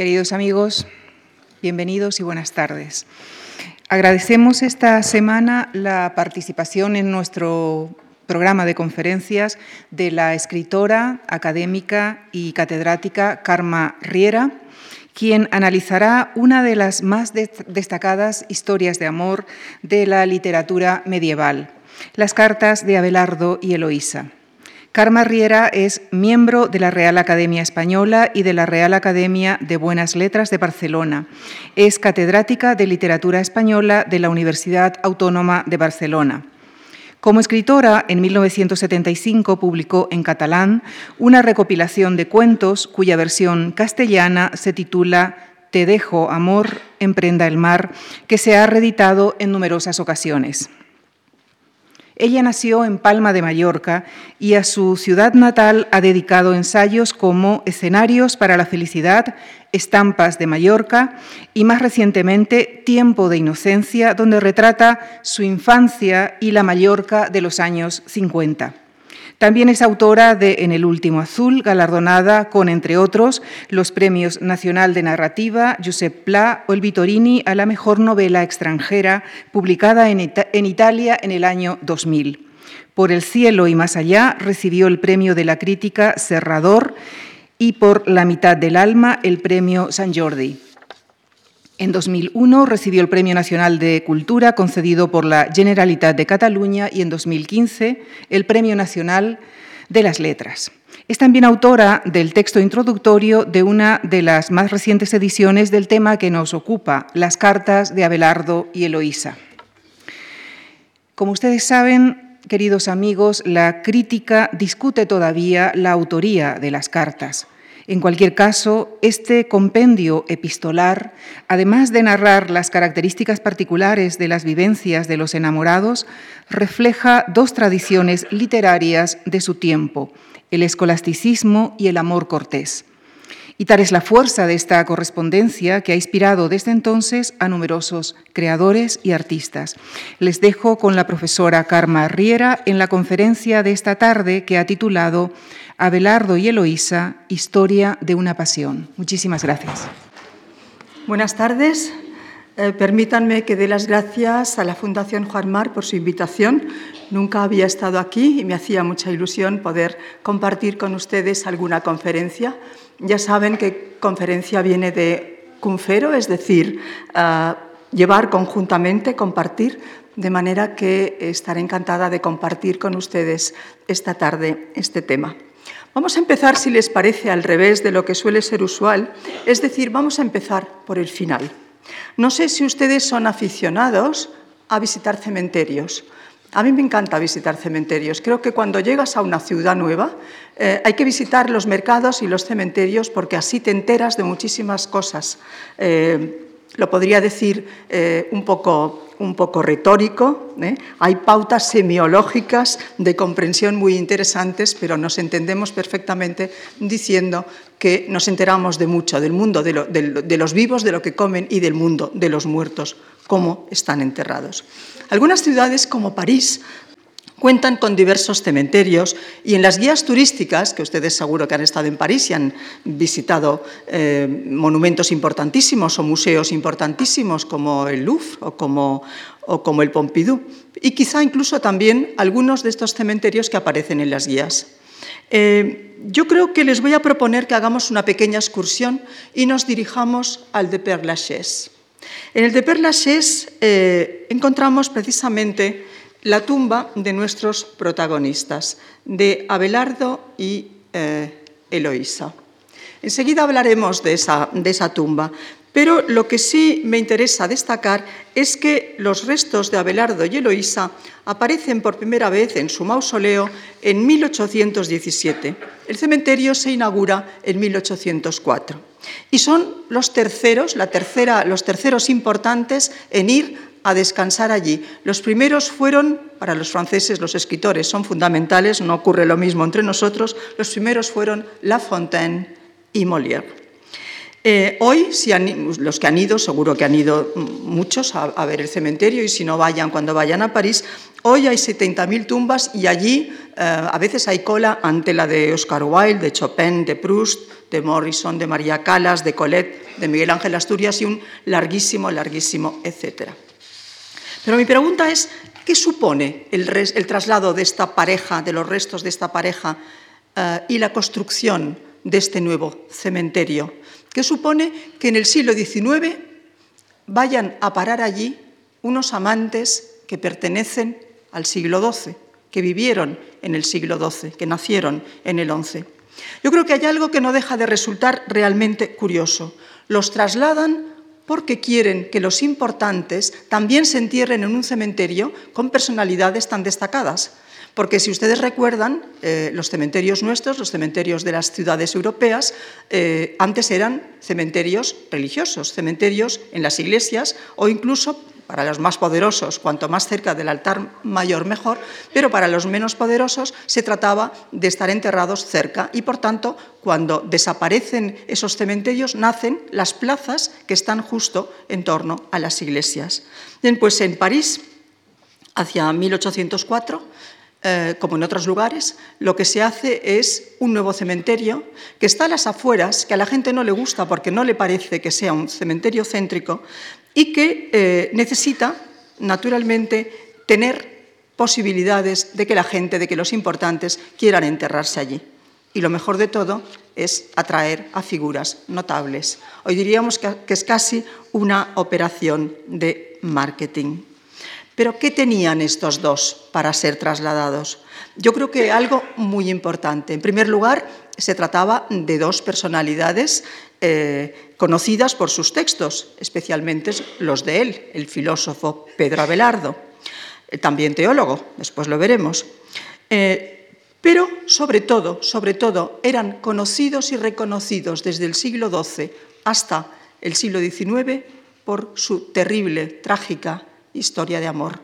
Queridos amigos, bienvenidos y buenas tardes. Agradecemos esta semana la participación en nuestro programa de conferencias de la escritora, académica y catedrática Karma Riera, quien analizará una de las más destacadas historias de amor de la literatura medieval, las cartas de Abelardo y Eloísa. Karma Riera es miembro de la Real Academia Española y de la Real Academia de Buenas Letras de Barcelona. Es catedrática de Literatura Española de la Universidad Autónoma de Barcelona. Como escritora, en 1975 publicó en catalán una recopilación de cuentos cuya versión castellana se titula Te dejo, amor, emprenda el mar, que se ha reeditado en numerosas ocasiones. Ella nació en Palma de Mallorca y a su ciudad natal ha dedicado ensayos como Escenarios para la Felicidad, Estampas de Mallorca y más recientemente Tiempo de Inocencia, donde retrata su infancia y la Mallorca de los años 50. También es autora de En el último azul, galardonada con, entre otros, los premios Nacional de Narrativa, Josep Pla o el Vitorini a la mejor novela extranjera, publicada en, en Italia en el año 2000. Por el cielo y más allá recibió el premio de la crítica Serrador y por La mitad del alma el premio San Jordi. En 2001 recibió el Premio Nacional de Cultura concedido por la Generalitat de Cataluña y en 2015 el Premio Nacional de las Letras. Es también autora del texto introductorio de una de las más recientes ediciones del tema que nos ocupa, las cartas de Abelardo y Eloísa. Como ustedes saben, queridos amigos, la crítica discute todavía la autoría de las cartas. En cualquier caso, este compendio epistolar, además de narrar las características particulares de las vivencias de los enamorados, refleja dos tradiciones literarias de su tiempo, el escolasticismo y el amor cortés. Y tal es la fuerza de esta correspondencia que ha inspirado desde entonces a numerosos creadores y artistas. Les dejo con la profesora Karma Riera en la conferencia de esta tarde que ha titulado Abelardo y Eloísa, Historia de una Pasión. Muchísimas gracias. Buenas tardes. Eh, permítanme que dé las gracias a la Fundación Juan Mar por su invitación. Nunca había estado aquí y me hacía mucha ilusión poder compartir con ustedes alguna conferencia. Ya saben que conferencia viene de cunfero, es decir, eh, llevar conjuntamente, compartir, de manera que estaré encantada de compartir con ustedes esta tarde este tema. Vamos a empezar, si les parece, al revés de lo que suele ser usual, es decir, vamos a empezar por el final. No sé si ustedes son aficionados a visitar cementerios. A mí me encanta visitar cementerios. Creo que cuando llegas a una ciudad nueva eh, hay que visitar los mercados y los cementerios porque así te enteras de muchísimas cosas. Eh, lo podría decir eh, un, poco, un, poco, retórico. ¿eh? Hay pautas semiológicas de comprensión muy interesantes, pero nos entendemos perfectamente diciendo que nos enteramos de mucho, del mundo de, de los vivos, de lo que comen y del mundo de los muertos, cómo están enterrados. Algunas ciudades como París Cuentan con diversos cementerios y en las guías turísticas, que ustedes seguro que han estado en París y han visitado eh, monumentos importantísimos o museos importantísimos como el Louvre o como, o como el Pompidou, y quizá incluso también algunos de estos cementerios que aparecen en las guías. Eh, yo creo que les voy a proponer que hagamos una pequeña excursión y nos dirijamos al de Père Lachaise. En el de Père Lachaise eh, encontramos precisamente la tumba de nuestros protagonistas, de Abelardo y eh, Eloísa. Enseguida hablaremos de esa, de esa tumba, pero lo que sí me interesa destacar es que los restos de Abelardo y Eloísa aparecen por primera vez en su mausoleo en 1817. El cementerio se inaugura en 1804 y son los terceros, la tercera, los terceros importantes en ir a descansar allí. Los primeros fueron, para los franceses los escritores son fundamentales, no ocurre lo mismo entre nosotros, los primeros fueron La Fontaine y Molière. Eh, hoy, si los que han ido, seguro que han ido muchos a, ver el cementerio y si no vayan cuando vayan a París, hoy hay 70.000 tumbas y allí eh, a veces hay cola ante la de Oscar Wilde, de Chopin, de Proust, de Morrison, de María Calas, de Colette, de Miguel Ángel Asturias y un larguísimo, larguísimo, etcétera. Pero mi pregunta es, ¿qué supone el, traslado de esta pareja, de los restos de esta pareja eh, y la construcción de este nuevo cementerio? que supone que en el siglo XIX vayan a parar allí unos amantes que pertenecen al siglo XII, que vivieron en el siglo XII, que nacieron en el XI. Yo creo que hay algo que no deja de resultar realmente curioso. Los trasladan porque quieren que los importantes también se entierren en un cementerio con personalidades tan destacadas. Porque si ustedes recuerdan, eh, los cementerios nuestros, los cementerios de las ciudades europeas, eh, antes eran cementerios religiosos, cementerios en las iglesias o incluso para los más poderosos, cuanto más cerca del altar mayor mejor, pero para los menos poderosos se trataba de estar enterrados cerca y por tanto cuando desaparecen esos cementerios nacen las plazas que están justo en torno a las iglesias. Bien, pues en París, hacia 1804, eh, como en otros lugares, lo que se hace es un nuevo cementerio que está a las afueras, que a la gente no le gusta porque no le parece que sea un cementerio céntrico y que eh, necesita, naturalmente, tener posibilidades de que la gente, de que los importantes quieran enterrarse allí. Y lo mejor de todo es atraer a figuras notables. Hoy diríamos que es casi una operación de marketing. Pero ¿qué tenían estos dos para ser trasladados? Yo creo que algo muy importante. En primer lugar, se trataba de dos personalidades eh, conocidas por sus textos, especialmente los de él, el filósofo Pedro Abelardo, eh, también teólogo, después lo veremos. Eh, pero sobre todo, sobre todo, eran conocidos y reconocidos desde el siglo XII hasta el siglo XIX por su terrible, trágica historia de amor.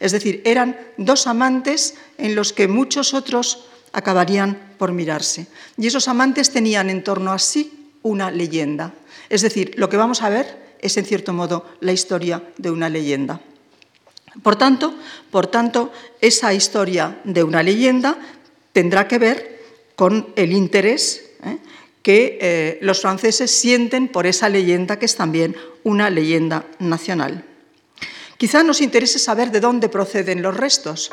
Es decir, eran dos amantes en los que muchos otros acabarían por mirarse. Y esos amantes tenían en torno a sí una leyenda. Es decir, lo que vamos a ver es en cierto modo la historia de una leyenda. Por tanto, por tanto, esa historia de una leyenda tendrá que ver con el interés ¿eh? que eh, los franceses sienten por esa leyenda que es también una leyenda nacional. Quizá nos interese saber de dónde proceden los restos,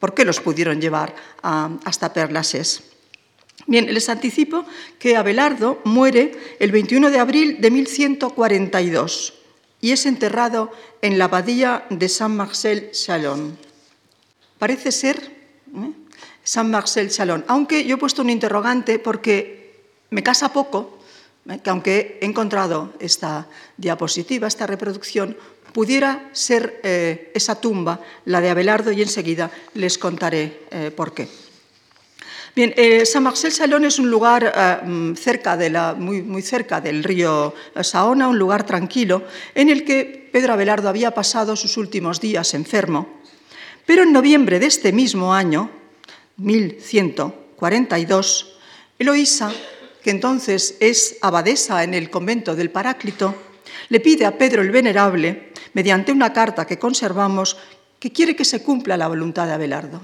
por qué los pudieron llevar hasta Perlases. Bien, les anticipo que Abelardo muere el 21 de abril de 1142 y es enterrado en la abadía de Saint-Marcel-Chalon. Parece ser ¿eh? Saint-Marcel-Chalon, aunque yo he puesto un interrogante porque me casa poco ¿eh? que aunque he encontrado esta diapositiva, esta reproducción, pudiera ser eh, esa tumba la de Abelardo y enseguida les contaré eh, por qué. Bien, eh, San Marcel Salón es un lugar mm, cerca de la, muy, muy, cerca del río Saona, un lugar tranquilo, en el que Pedro Abelardo había pasado sus últimos días enfermo. Pero en noviembre de este mismo año, 1142, Eloísa, que entonces es abadesa en el convento del Paráclito, le pide a Pedro el Venerable, mediante una carta que conservamos, que quiere que se cumpla la voluntad de Abelardo.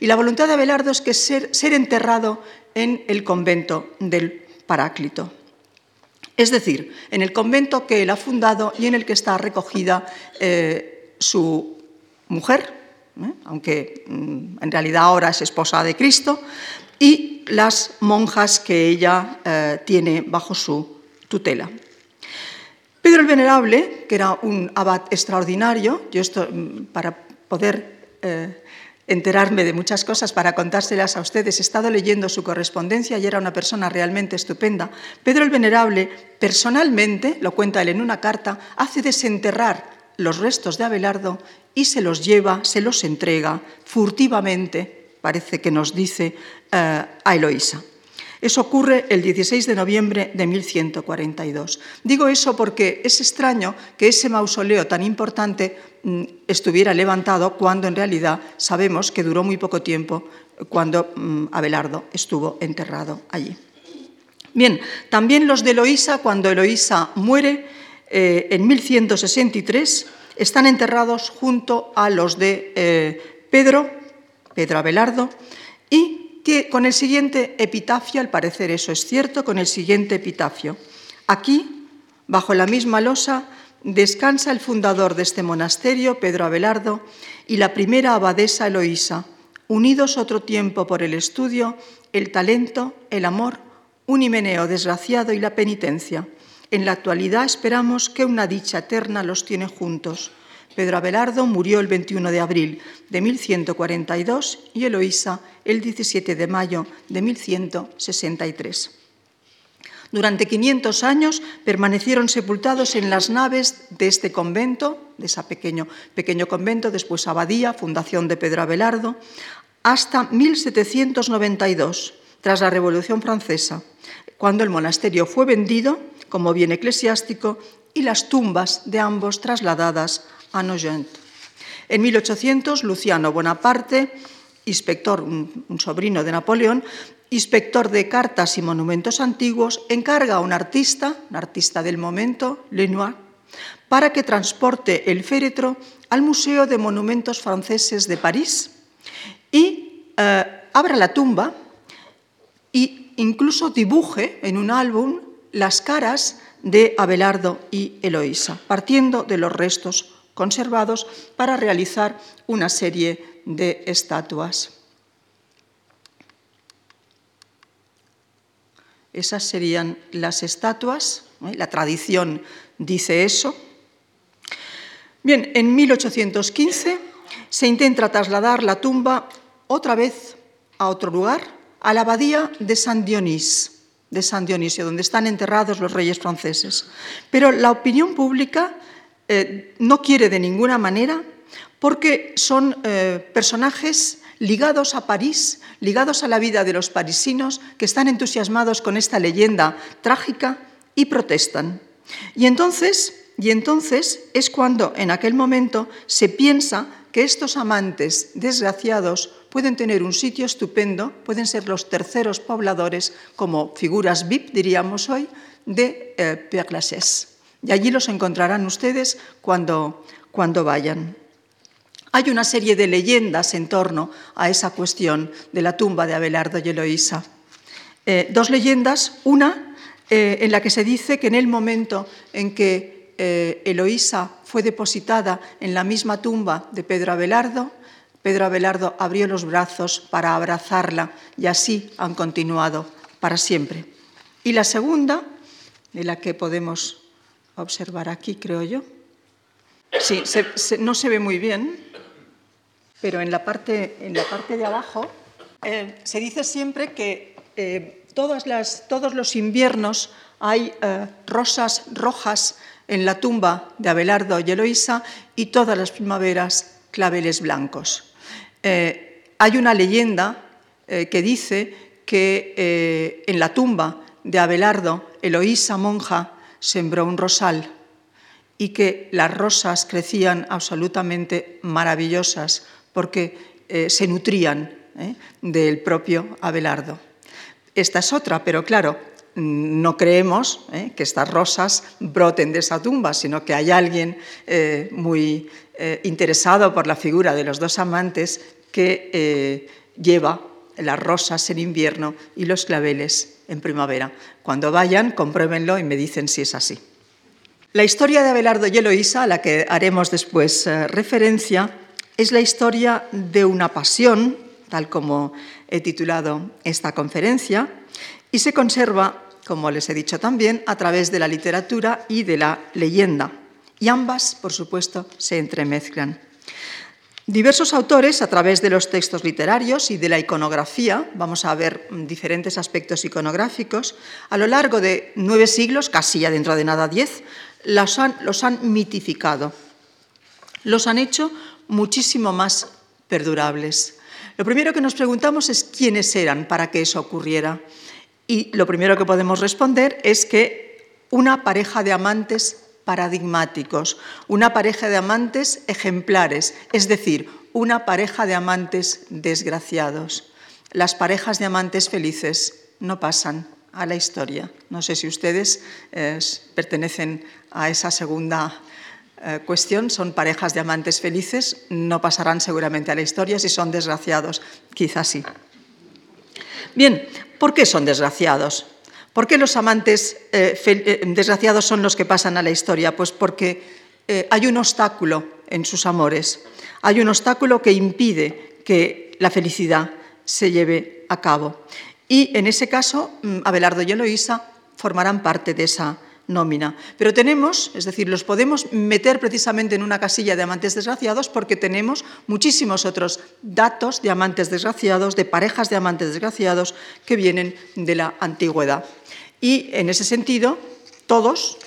Y la voluntad de Abelardo es que ser, enterrado en el convento del Paráclito. Es decir, en el convento que él ha fundado y en el que está recogida eh, su mujer, ¿eh? aunque mm, en realidad ahora es esposa de Cristo, y las monjas que ella eh, tiene bajo su tutela. Pedro el Venerable, que era un abad extraordinario, yo esto mm, para poder eh, enterarme de muchas cosas, para contárselas a ustedes, he estado leyendo su correspondencia y era una persona realmente estupenda. Pedro el Venerable, personalmente, lo cuenta él en una carta, hace desenterrar los restos de Abelardo y se los lleva, se los entrega furtivamente, parece que nos dice, eh, a Eloísa. Eso ocurre el 16 de noviembre de 1142. Digo eso porque es extraño que ese mausoleo tan importante estuviera levantado cuando en realidad sabemos que duró muy poco tiempo cuando mm, Abelardo estuvo enterrado allí. Bien, también los de Eloísa, cuando Eloísa muere eh, en 1163, están enterrados junto a los de eh, Pedro, Pedro Abelardo, y que con el siguiente epitafio, al parecer eso es cierto, con el siguiente epitafio. Aquí, bajo la misma losa, descansa el fundador de este monasterio, Pedro Abelardo, y la primera abadesa Eloísa, unidos otro tiempo por el estudio, el talento, el amor, un himeneo desgraciado y la penitencia. En la actualidad esperamos que una dicha eterna los tiene juntos. Pedro Abelardo murió el 21 de abril de 1142 y Eloísa el 17 de mayo de 1163. Durante 500 años permanecieron sepultados en las naves de este convento, de ese pequeño, pequeño convento, después abadía, fundación de Pedro Abelardo, hasta 1792, tras la Revolución Francesa, cuando el monasterio fue vendido como bien eclesiástico y las tumbas de ambos trasladadas a Nogent. En 1800, Luciano Bonaparte, inspector, un, un sobrino de Napoleón, inspector de cartas y monumentos antiguos, encarga a un artista, un artista del momento, Lenoir, para que transporte el féretro al Museo de Monumentos Franceses de París y eh, abra la tumba e incluso dibuje en un álbum las caras de Abelardo y Eloísa, partiendo de los restos conservados para realizar una serie de estatuas. Esas serían las estatuas, ¿eh? la tradición dice eso. Bien, en 1815 se intenta trasladar la tumba otra vez a otro lugar, a la abadía de San Dionís, de San Dionisio, donde están enterrados los reyes franceses. Pero la opinión pública eh, no quiere de ninguna manera porque son eh, personajes ligados a París, ligados a la vida de los parisinos, que están entusiasmados con esta leyenda trágica y protestan. Y entonces, y entonces es cuando en aquel momento se piensa que estos amantes desgraciados pueden tener un sitio estupendo, pueden ser los terceros pobladores como figuras VIP, diríamos hoy, de eh, Père Lachaise. Y allí los encontrarán ustedes cuando, cuando vayan. Hay una serie de leyendas en torno a esa cuestión de la tumba de Abelardo y Eloísa. Eh, dos leyendas, una eh, en la que se dice que en el momento en que eh, Eloísa fue depositada en la misma tumba de Pedro Abelardo, Pedro Abelardo abrió los brazos para abrazarla y así han continuado para siempre. Y la segunda, de la que podemos observar aquí, creo yo. Sí, no se ve muy bien, pero en la parte, en la parte de abajo eh, se dice siempre que eh, todos los inviernos hay eh, rosas rojas en la tumba de Abelardo y Eloísa y todas las primaveras claveles blancos. hay una leyenda que dice que en la tumba de Abelardo, Eloísa monja sembró un rosal y que las rosas crecían absolutamente maravillosas porque eh, se nutrían eh, del propio Abelardo. Esta es otra, pero claro, no creemos eh, que estas rosas broten de esa tumba, sino que hay alguien muy interesado por la figura de los dos amantes que lleva las rosas en invierno y los claveles en primavera. Cuando vayan, compruébenlo y me dicen si es así. La historia de Abelardo y Eloísa, a la que haremos después referencia, es la historia de una pasión, tal como he titulado esta conferencia, y se conserva, como les he dicho también, a través de la literatura y de la leyenda. Y ambas, por supuesto, se entremezclan. Diversos autores, a través de los textos literarios y de la iconografía, vamos a ver diferentes aspectos iconográficos, a lo largo de nueve siglos, casi ya dentro de nada diez, los han, los han mitificado. Los han hecho muchísimo más perdurables. Lo primero que nos preguntamos es quiénes eran para que eso ocurriera. Y lo primero que podemos responder es que una pareja de amantes paradigmáticos, una pareja de amantes ejemplares, es decir, una pareja de amantes desgraciados. Las parejas de amantes felices no pasan, a la historia. No sé si ustedes eh, pertenecen a esa segunda eh, cuestión, son parejas de amantes felices, no pasarán seguramente a la historia, si son desgraciados, quizás sí. Bien, ¿por qué son desgraciados? ¿Por qué los amantes eh, desgraciados son los que pasan a la historia? Pues porque hay un obstáculo en sus amores, hay un obstáculo que impide que la felicidad se lleve a cabo. Y en ese caso, mm, Abelardo y Eloísa formarán parte de esa nómina. Pero tenemos, es decir, los podemos meter precisamente en una casilla de amantes desgraciados porque tenemos muchísimos otros datos de amantes desgraciados, de parejas de amantes desgraciados que vienen de la antigüedad. Y en ese sentido, todos,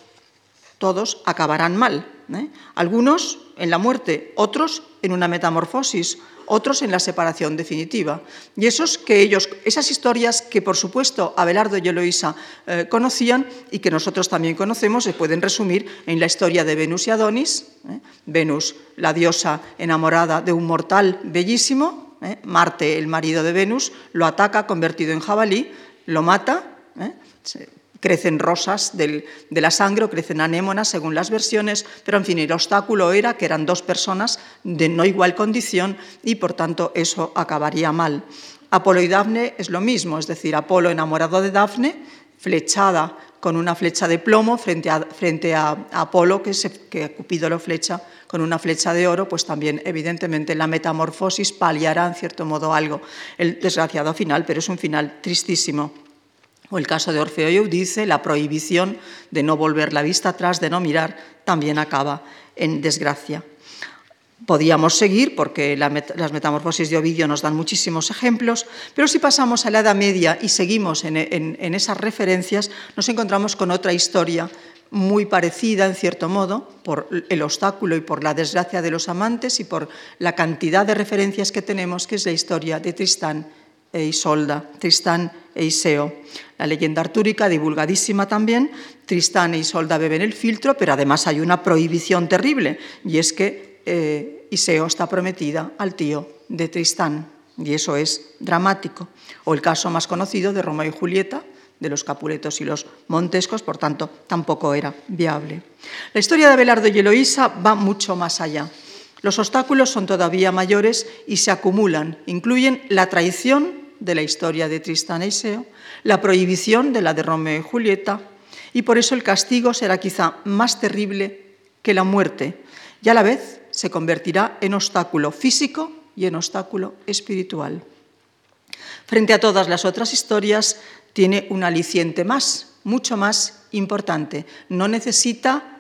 todos acabarán mal. ¿eh? Algunos en la muerte, otros en una metamorfosis, otros en la separación definitiva. Y esos que ellos, esas historias que por supuesto Abelardo y Eloísa eh, conocían y que nosotros también conocemos se pueden resumir en la historia de Venus y Adonis. ¿eh? Venus, la diosa enamorada de un mortal bellísimo, ¿eh? Marte, el marido de Venus, lo ataca convertido en jabalí, lo mata, crecen rosas de la sangre o crecen anémonas según las versiones, pero en fin, el obstáculo era que eran dos personas de no igual condición y por tanto eso acabaría mal. Apolo y Dafne es lo mismo, es decir, Apolo enamorado de Dafne, flechada con una flecha de plomo frente a, Apolo, que, que Cupido lo flecha con una flecha de oro, pues también evidentemente la metamorfosis paliará en cierto modo algo el desgraciado final, pero es un final tristísimo. O el caso de Orfeo y Eudice, la prohibición de no volver la vista atrás, de no mirar, también acaba en desgracia. Podíamos seguir porque las metamorfosis de Ovidio nos dan muchísimos ejemplos, pero si pasamos a la Edad Media y seguimos en, en esas referencias, nos encontramos con otra historia muy parecida, en cierto modo, por el obstáculo y por la desgracia de los amantes y por la cantidad de referencias que tenemos, que es la historia de Tristán e Isolda, Tristán e Iseo. La leyenda artúrica, divulgadísima también, Tristán e Isolda beben el filtro, pero además hay una prohibición terrible, y es que eh, Iseo está prometida al tío de Tristán, y eso es dramático. O el caso más conocido de Romeo y Julieta, de los Capuletos y los Montescos, por tanto, tampoco era viable. La historia de Abelardo y Eloísa va mucho más allá. Los obstáculos son todavía mayores y se acumulan. Incluyen la traición de la historia de Tristán e Iseo, la prohibición de la de Romeo y Julieta, y por eso el castigo será quizá más terrible que la muerte, y a la vez se convertirá en obstáculo físico y en obstáculo espiritual. Frente a todas las otras historias, tiene un aliciente más, mucho más importante. No necesita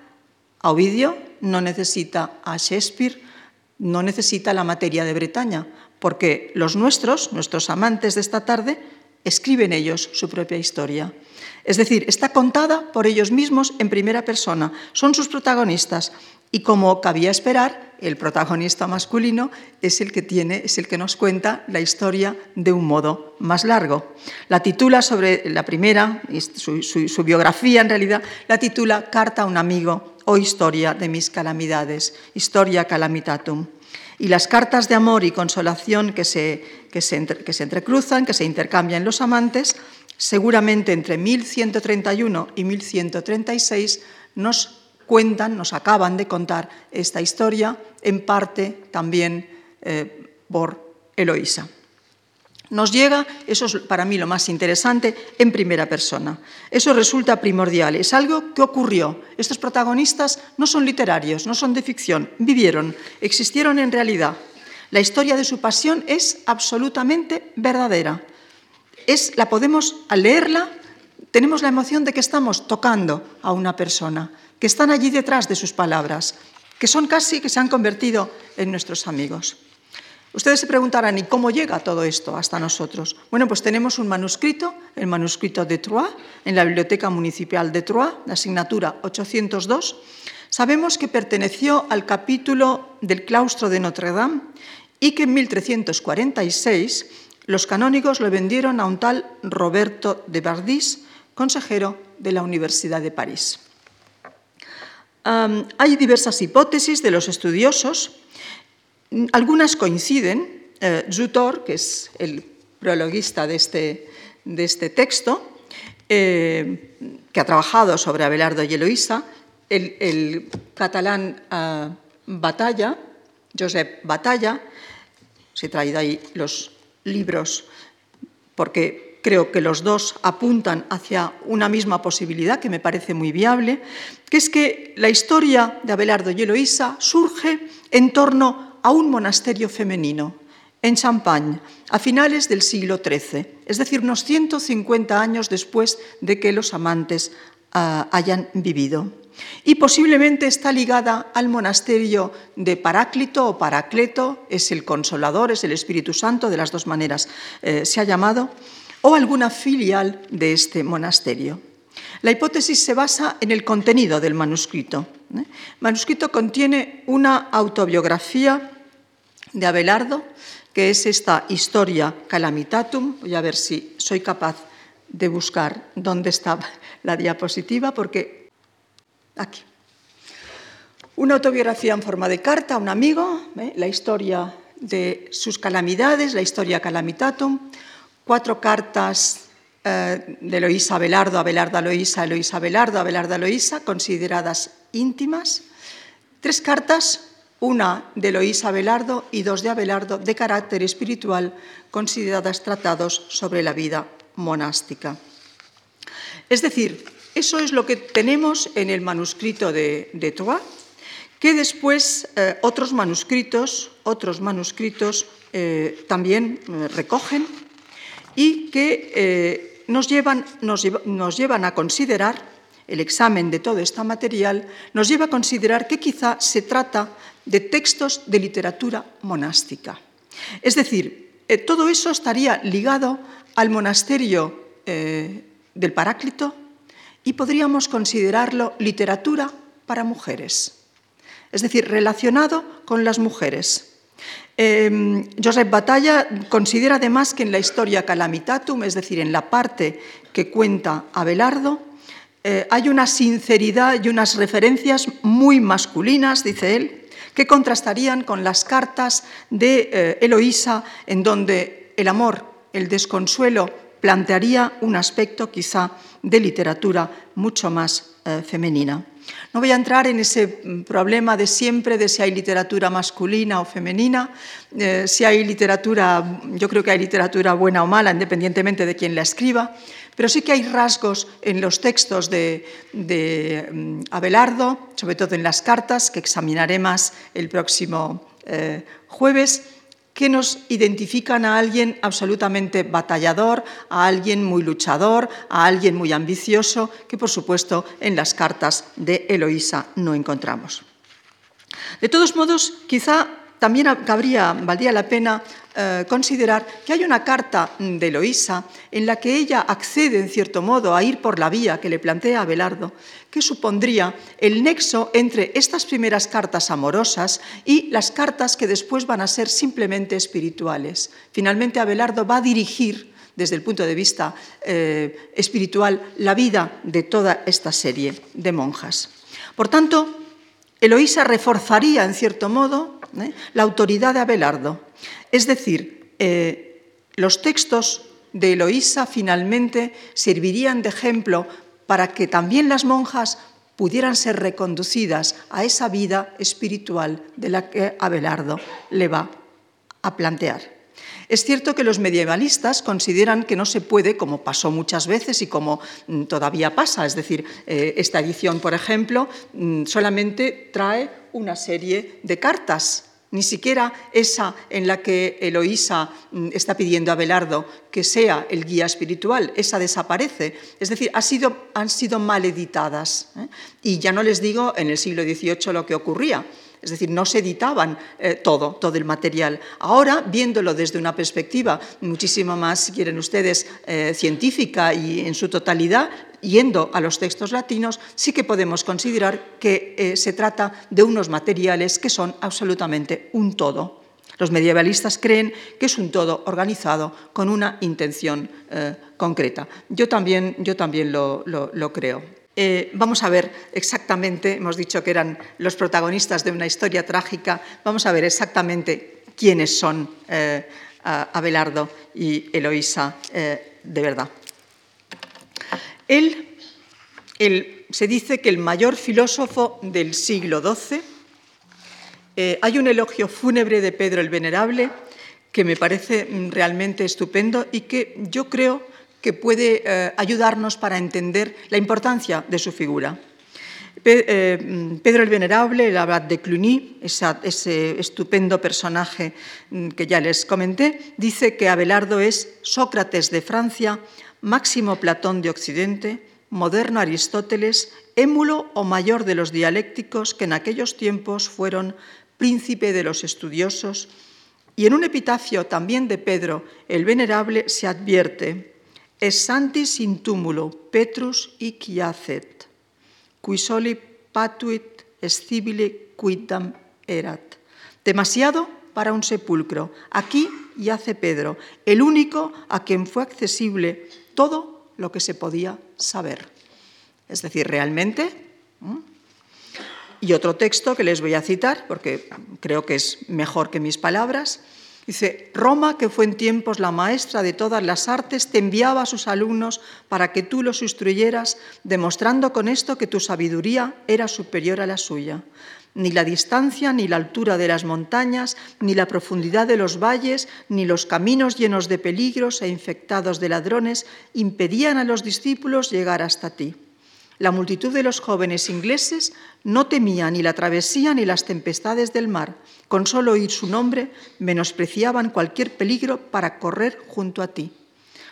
a Ovidio, no necesita a Shakespeare, no necesita la materia de Bretaña, porque los nuestros, nuestros amantes de esta tarde, escriben ellos su propia historia. Es decir, está contada por ellos mismos en primera persona, son sus protagonistas y como cabía esperar, el protagonista masculino es el que tiene, es el que nos cuenta la historia de un modo más largo. La titula sobre la primera, su, su biografía en realidad, la titula Carta a un amigo o Historia de mis calamidades, Historia calamitatum y las cartas de amor y consolación que se, que se, entrecruzan, que se intercambian los amantes, seguramente entre 1131 y 1136 nos cuentan, nos acaban de contar esta historia, en parte también eh, por Eloísa. Nos llega, eso es para mí lo más interesante, en primera persona. Eso resulta primordial, es algo que ocurrió. Estos protagonistas no son literarios, no son de ficción, vivieron, existieron en realidad. La historia de su pasión es absolutamente verdadera. Es, la podemos, al leerla, tenemos la emoción de que estamos tocando a una persona, que están allí detrás de sus palabras, que son casi que se han convertido en nuestros amigos. Ustedes se preguntarán, ¿y cómo llega todo esto hasta nosotros? Bueno, pues tenemos un manuscrito, el manuscrito de Troyes, en la Biblioteca Municipal de Troyes, la asignatura 802. Sabemos que perteneció al capítulo del claustro de Notre Dame y que en 1346 los canónigos lo vendieron a un tal Roberto de Bardis, consejero de la Universidad de París. hay diversas hipótesis de los estudiosos algunas coinciden. Eh, Zutor, que es el prologuista de este, este texto, que ha trabajado sobre Abelardo y Eloísa, el, catalán Batalla, Josep Batalla, se he traído ahí los libros porque creo que los dos apuntan hacia una misma posibilidad que me parece muy viable, que es que la historia de Abelardo y Eloísa surge en torno a un monasterio femenino en Champagne a finales del siglo XIII, es decir, unos 150 años después de que los amantes ah, hayan vivido y posiblemente está ligada al monasterio de Paráclito o Paracleto, es el consolador, es el Espíritu Santo, de las dos maneras eh, se ha llamado, o alguna filial de este monasterio. La hipótesis se basa en el contenido del manuscrito. ¿eh? El manuscrito contiene una autobiografía de Abelardo, que es esta historia calamitatum. Voy a ver si soy capaz de buscar dónde está la diapositiva, porque Aquí. Una autobiografía en forma de carta a un amigo, ¿eh? la historia de sus calamidades, la historia calamitatum, cuatro cartas eh, de Eloísa Abelardo, Abelarda Eloísa, Eloísa Abelardo, Abelarda Eloísa, consideradas íntimas, tres cartas, una de Eloísa Abelardo y dos de Abelardo de carácter espiritual, consideradas tratados sobre la vida monástica. Es decir, eso es lo que tenemos en el manuscrito de, de que después eh, otros manuscritos, otros manuscritos eh, también eh, recogen y que nos llevan, nos llevan a considerar, el examen de todo este material, nos lleva a considerar que quizá se trata de textos de literatura monástica. Es decir, todo eso estaría ligado al monasterio del Paráclito, y podríamos considerarlo literatura para mujeres, es decir, relacionado con las mujeres. Eh, Josep Batalla considera además que en la historia calamitatum, es decir, en la parte que cuenta Abelardo, eh, hay una sinceridad y unas referencias muy masculinas, dice él, que contrastarían con las cartas de eh, Eloísa, en donde el amor, el desconsuelo plantearía un aspecto quizá de literatura mucho más eh, femenina. No voy a entrar en ese mm, problema de siempre de si hay literatura masculina o femenina, eh, si hay literatura, yo creo que hay literatura buena o mala, independientemente de quién la escriba, pero sí que hay rasgos en los textos de, mm, Abelardo, sobre todo en las cartas, que examinaré más el próximo eh, jueves, que nos identifican a alguien absolutamente batallador, a alguien muy luchador, a alguien muy ambicioso, que por supuesto en las cartas de Eloísa no encontramos. De todos modos, quizá también cabría, valdría la pena eh, considerar que hay una carta de Eloísa en la que ella accede, en cierto modo, a ir por la vía que le plantea Abelardo, que supondría el nexo entre estas primeras cartas amorosas y las cartas que después van a ser simplemente espirituales. Finalmente, Abelardo va a dirigir desde el punto de vista eh, espiritual la vida de toda esta serie de monjas. Por tanto, Eloísa reforzaría, en cierto modo, ¿eh? la autoridad de Abelardo. Es decir, eh, los textos de Eloísa finalmente servirían de ejemplo para que también las monjas pudieran ser reconducidas a esa vida espiritual de la que Abelardo le va a plantear. Es cierto que los medievalistas consideran que no se puede, como pasó muchas veces y como mm, todavía pasa, es decir, eh, esta edición, por ejemplo, mm, solamente trae una serie de cartas ni siquiera esa en la que Eloísa mm, está pidiendo a Belardo que sea el guía espiritual, esa desaparece. Es decir, han sido mal editadas. ¿eh? Y ya no les digo en el siglo XVIII lo que ocurría es decir, no se editaban eh, todo, todo el material. Ahora, viéndolo desde una perspectiva muchísimo más, si quieren ustedes, eh, científica y en su totalidad, yendo a los textos latinos, sí que podemos considerar que eh, se trata de unos materiales que son absolutamente un todo. Los medievalistas creen que es un todo organizado con una intención concreta. Yo también, yo también lo creo. Eh, vamos a ver exactamente, hemos dicho que eran los protagonistas de una historia trágica, vamos a ver exactamente quiénes son eh, Abelardo y Eloísa eh, de verdad. Él, se dice que el mayor filósofo del siglo XII, eh, hay un elogio fúnebre de Pedro el Venerable que me parece mm, realmente estupendo y que yo creo que puede eh, ayudarnos para entender la importancia de su figura. Eh, mm, Pedro el Venerable, el abad de Cluny, ese estupendo personaje mm, que ya les comenté, dice que Abelardo es Sócrates de Francia, máximo Platón de Occidente, moderno Aristóteles, émulo o mayor de los dialécticos que en aquellos tiempos fueron príncipe de los estudiosos. Y en un epitafio también de Pedro el Venerable se advierte, es santis in túmulo Petrus y Chiacet, qui soli patuit scibile quidam erat. Demasiado para un sepulcro. Aquí yace Pedro, el único a quien fue accesible todo lo que se podía saber. Es decir, realmente... Y otro texto que les voy a citar, porque creo que es mejor que mis palabras, Dice, Roma, que fue en tiempos la maestra de todas las artes, te enviaba a sus alumnos para que tú los instruyeras, demostrando con esto que tu sabiduría era superior a la suya. Ni la distancia, ni la altura de las montañas, ni la profundidad de los valles, ni los caminos llenos de peligros e infectados de ladrones impedían a los discípulos llegar hasta ti. La multitud de los jóvenes ingleses no temía ni la travesía ni las tempestades del mar. Con solo oír su nombre, menospreciaban cualquier peligro para correr junto a ti.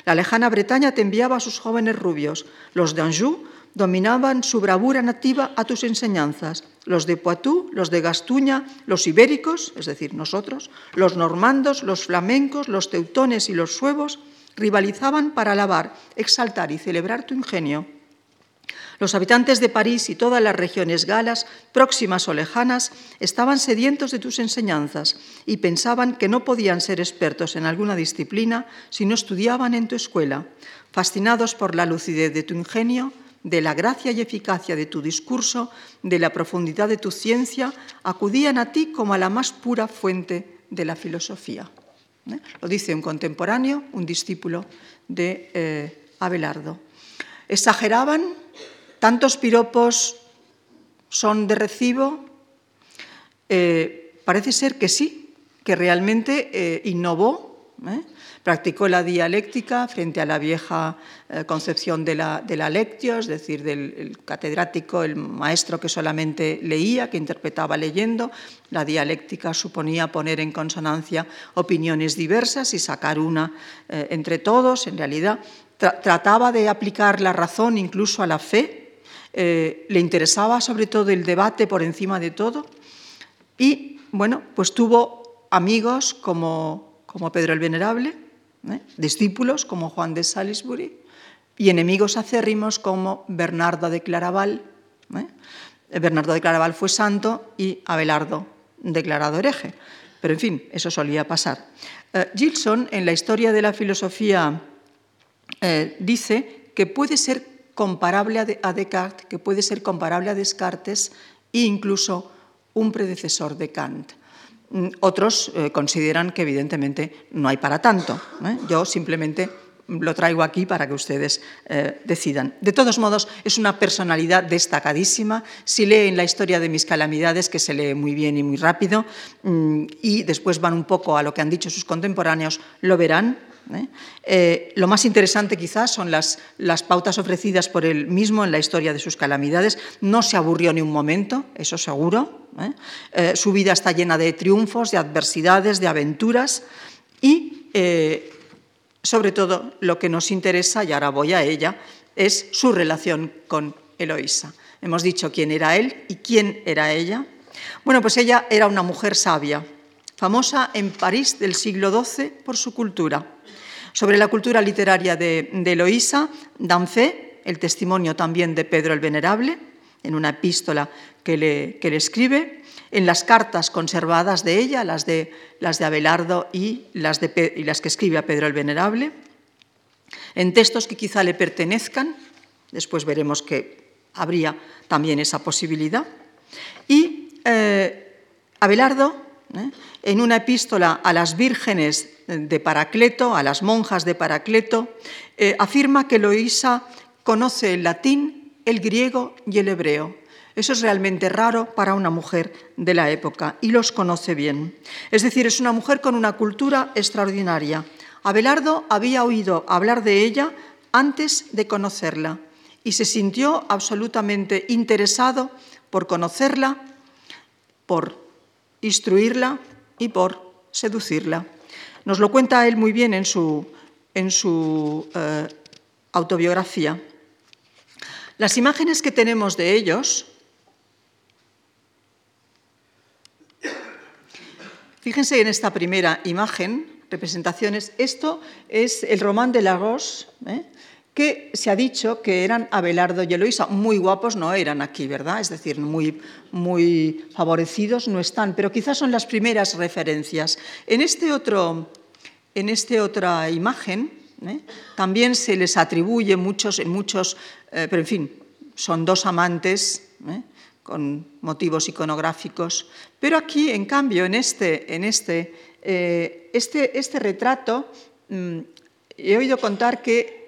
La lejana Bretaña te enviaba a sus jóvenes rubios. Los de Anjou dominaban su bravura nativa a tus enseñanzas. Los de Poitou, los de Gastuña, los ibéricos, es decir, nosotros, los normandos, los flamencos, los teutones y los suevos rivalizaban para alabar, exaltar y celebrar tu ingenio. Los habitantes de París y todas las regiones galas, próximas o lejanas, estaban sedientos de tus enseñanzas y pensaban que no podían ser expertos en alguna disciplina si no estudiaban en tu escuela. Fascinados por la lucidez de tu ingenio, de la gracia y eficacia de tu discurso, de la profundidad de tu ciencia, acudían a ti como a la más pura fuente de la filosofía. ¿Eh? Lo dice un contemporáneo, un discípulo de eh, Abelardo. Exageraban ¿Tantos piropos son de recibo? Eh, parece ser que sí, que realmente innovó, ¿eh? practicó la dialéctica frente a la vieja concepción de la, de lectio, es decir, del catedrático, el maestro que solamente leía, que interpretaba leyendo. La dialéctica suponía poner en consonancia opiniones diversas y sacar una entre todos. En realidad, trataba de aplicar la razón incluso a la fe, eh, le interesaba sobre todo el debate por encima de todo y, bueno, pues tuvo amigos como, como Pedro el Venerable, ¿eh? discípulos como Juan de Salisbury y enemigos acérrimos como Bernardo de Claraval. ¿eh? Bernardo de Claraval fue santo y Abelardo declarado hereje. Pero en fin, eso solía pasar. Gilson, en la historia de la filosofía, dice que puede ser comparable a Descartes, que puede ser comparable a Descartes e incluso un predecesor de Kant. Mm, otros eh, consideran que evidentemente no hay para tanto. ¿eh? Yo simplemente lo traigo aquí para que ustedes eh, decidan. De todos modos, es una personalidad destacadísima. Si leen la historia de mis calamidades, que se lee muy bien y muy rápido, mm, y después van un poco a lo que han dicho sus contemporáneos, lo verán ¿eh? Eh, lo más interesante quizás son las, pautas ofrecidas por él mismo en la historia de sus calamidades. No se aburrió ni un momento, eso seguro. ¿eh? su vida está llena de triunfos, de adversidades, de aventuras y sobre todo lo que nos interesa, y ahora voy a ella, es su relación con Eloísa. Hemos dicho quién era él y quién era ella. Bueno, pues ella era una mujer sabia, famosa en París del siglo XII por su cultura. Sobre la cultura literaria de, Eloísa dan fe el testimonio también de Pedro el Venerable, en una epístola que le, le escribe, en las cartas conservadas de ella, las de, las de Abelardo y las, de, y las que escribe a Pedro el Venerable, en textos que quizá le pertenezcan, después veremos que habría también esa posibilidad, y eh, Abelardo, ¿eh? en una epístola a las vírgenes de Paracleto, a las monjas de Paracleto, eh, afirma que Loisa conoce el latín, el griego y el hebreo. Eso es realmente raro para una mujer de la época y los conoce bien. Es decir, es una mujer con una cultura extraordinaria. Abelardo había oído hablar de ella antes de conocerla y se sintió absolutamente interesado por conocerla, por instruirla y por seducirla. Nos lo cuenta él muy bien en su, en su eh, autobiografía. Las imágenes que tenemos de ellos, fíjense en esta primera imagen, representaciones, esto es el román de Lagos, ¿eh? Que se ha dicho que eran Abelardo y Eloísa. Muy guapos no eran aquí, ¿verdad? Es decir, muy, muy favorecidos no están, pero quizás son las primeras referencias. En, este otro, en esta otra imagen ¿eh? también se les atribuye muchos, muchos eh, pero en fin, son dos amantes ¿eh? con motivos iconográficos. Pero aquí, en cambio, en este, en este, este, este retrato, mm, he oído contar que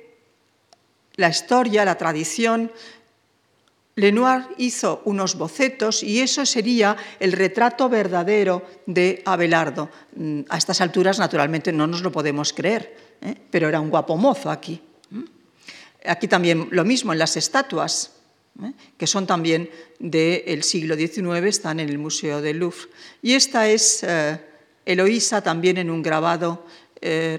la historia, la tradición, Lenoir hizo unos bocetos y eso sería el retrato verdadero de Abelardo. Mm, a estas alturas, naturalmente, no nos lo podemos creer, ¿eh? pero era un guapo mozo aquí. Aquí también lo mismo en las estatuas, ¿eh? que son también del siglo XIX, están en el Museo del Louvre. Y esta es eh, Eloísa también en un grabado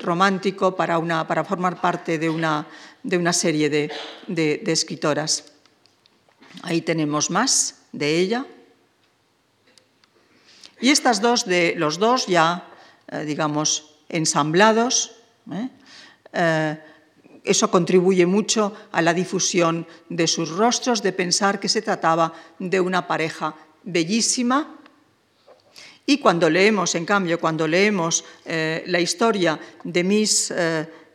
romántico para, formar parte de una de una serie de, escritoras. Ahí tenemos más de ella. Y estas dos, de los dos ya, eh, digamos, ensamblados, ¿eh? Eh, eso contribuye mucho a la difusión de sus rostros, de pensar que se trataba de una pareja bellísima. Y cuando leemos, en cambio, cuando leemos la historia de mis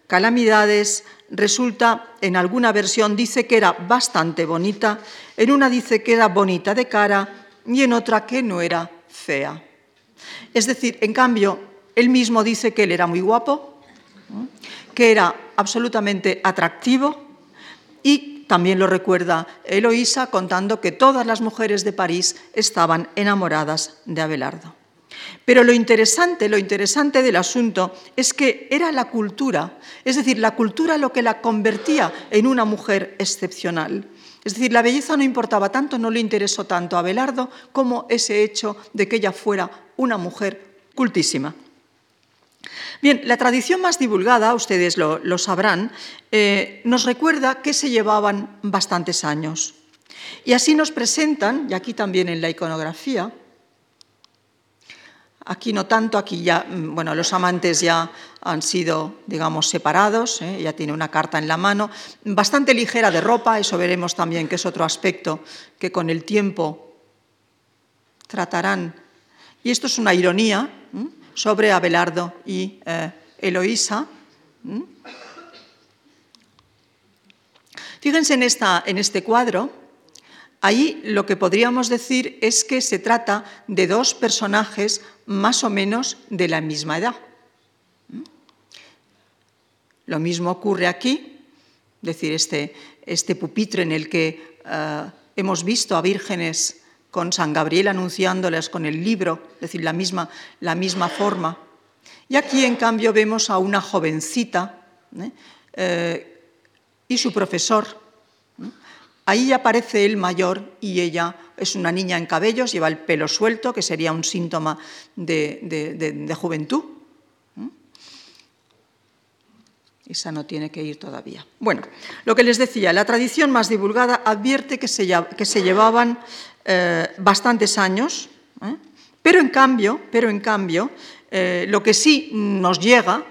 calamidades, resulta, en alguna versión dice que era bastante bonita, en una dice que era bonita de cara y en otra que no era fea. Es decir, en cambio, él mismo dice que él era muy guapo, que era absolutamente atractivo y también lo recuerda Eloísa contando que todas las mujeres de París estaban enamoradas de Abelardo. Pero lo interesante, lo interesante del asunto es que era la cultura, es decir, la cultura lo que la convertía en una mujer excepcional. Es decir, la belleza no importaba tanto, no le interesó tanto a Abelardo como ese hecho de que ella fuera una mujer cultísima. Bien, la tradición más divulgada, ustedes lo, sabrán, eh, nos recuerda que se llevaban bastantes años. Y así nos presentan, y aquí también en la iconografía, Aquí no tanto, aquí ya, mm, bueno, los amantes ya han sido, digamos, separados, ¿eh? ya tiene una carta en la mano, bastante ligera de ropa, eso veremos también que es otro aspecto que con el tiempo tratarán. Y esto es una ironía sobre Abelardo y eh, Eloísa. Fíjense en, esta, en este cuadro, Ahí lo que podríamos decir es que se trata de dos personajes más o menos de la misma edad. Lo mismo ocurre aquí, es decir, este, este pupitre en el que eh, hemos visto a vírgenes con San Gabriel anunciándoles con el libro, es decir, la misma, la misma forma. Y aquí, en cambio, vemos a una jovencita ¿eh? Eh, y su profesor, Ahí aparece el mayor y ella es una niña en cabellos, lleva el pelo suelto, que sería un síntoma de, juventud. ¿Mm? Esa no tiene que ir todavía. Bueno, lo que les decía, la tradición más divulgada advierte que se, llevaban eh, bastantes años, ¿eh? pero en cambio, pero en cambio eh, lo que sí nos llega,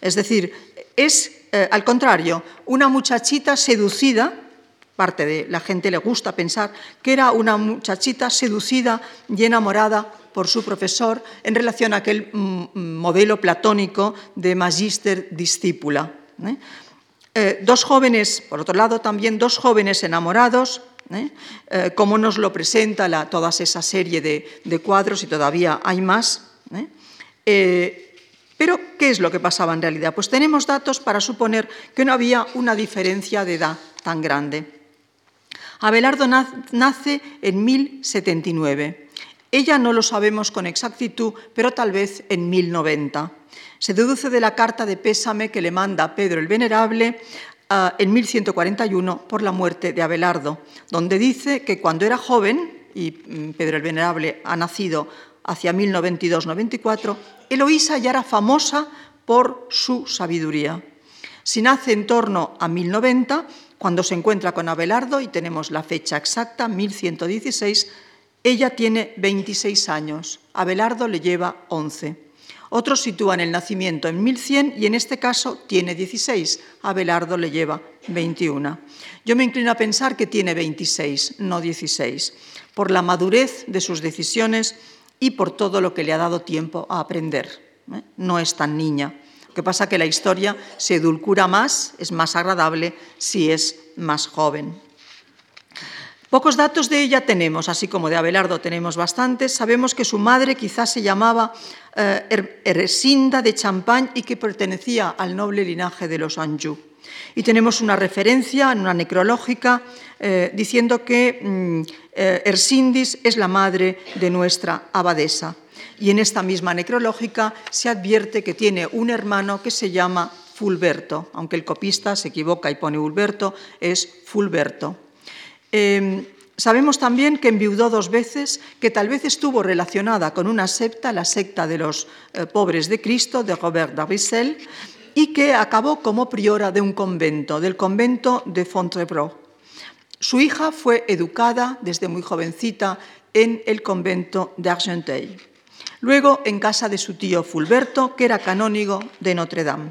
es decir, es al contrario, una muchachita seducida, parte de la gente le gusta pensar que era una muchachita seducida y enamorada por su profesor en relación a aquel mm, modelo platónico de magíster discípula. ¿eh? Eh, dos jóvenes, por otro lado, también dos jóvenes enamorados, ¿eh? como nos lo presenta toda esa serie de, cuadros, y todavía hay más, Pero, ¿qué es lo que pasaba en realidad? Pues tenemos datos para suponer que no había una diferencia de edad tan grande. Abelardo nace en 1079. Ella no lo sabemos con exactitud, pero tal vez en 1090. Se deduce de la carta de pésame que le manda Pedro el Venerable ah, en 1141 por la muerte de Abelardo, donde dice que cuando era joven, y mm, Pedro el Venerable ha nacido hacia 1092-94, Eloísa ya era famosa por su sabiduría. Si nace en torno a 1090, cuando se encuentra con Abelardo, y tenemos la fecha exacta, 1116, ella tiene 26 años, Abelardo le lleva 11. Otros sitúan el nacimiento en 1100 y en este caso tiene 16, Abelardo le lleva 21. Yo me inclino a pensar que tiene 26, no 16, por la madurez de sus decisiones y por todo lo que le ha dado tiempo a aprender. ¿eh? No es tan niña. Que pasa que la historia se edulcura más, es más agradable si es más joven. Pocos datos de ella tenemos, así como de Abelardo tenemos bastantes. Sabemos que su madre quizás se llamaba eh, de Champagne y que pertenecía al noble linaje de los Anjou. Y tenemos una referencia en una necrológica eh, diciendo que mm, eh, Ersindis es la madre de nuestra abadesa. Y en esta misma necrológica se advierte que tiene un hermano que se llama Fulberto, aunque el copista se equivoca y pone Fulberto, es Fulberto. Em, sabemos también que enviudó dos veces, que tal vez estuvo relacionada con una secta, la secta de los eh, pobres de Cristo, de Robert d'Arissel, y que acabó como priora de un convento, del convento de Fontevraud. Su hija fue educada desde muy jovencita en el convento de Argenteuil, luego en casa de su tío Fulberto, que era canónigo de Notre Dame.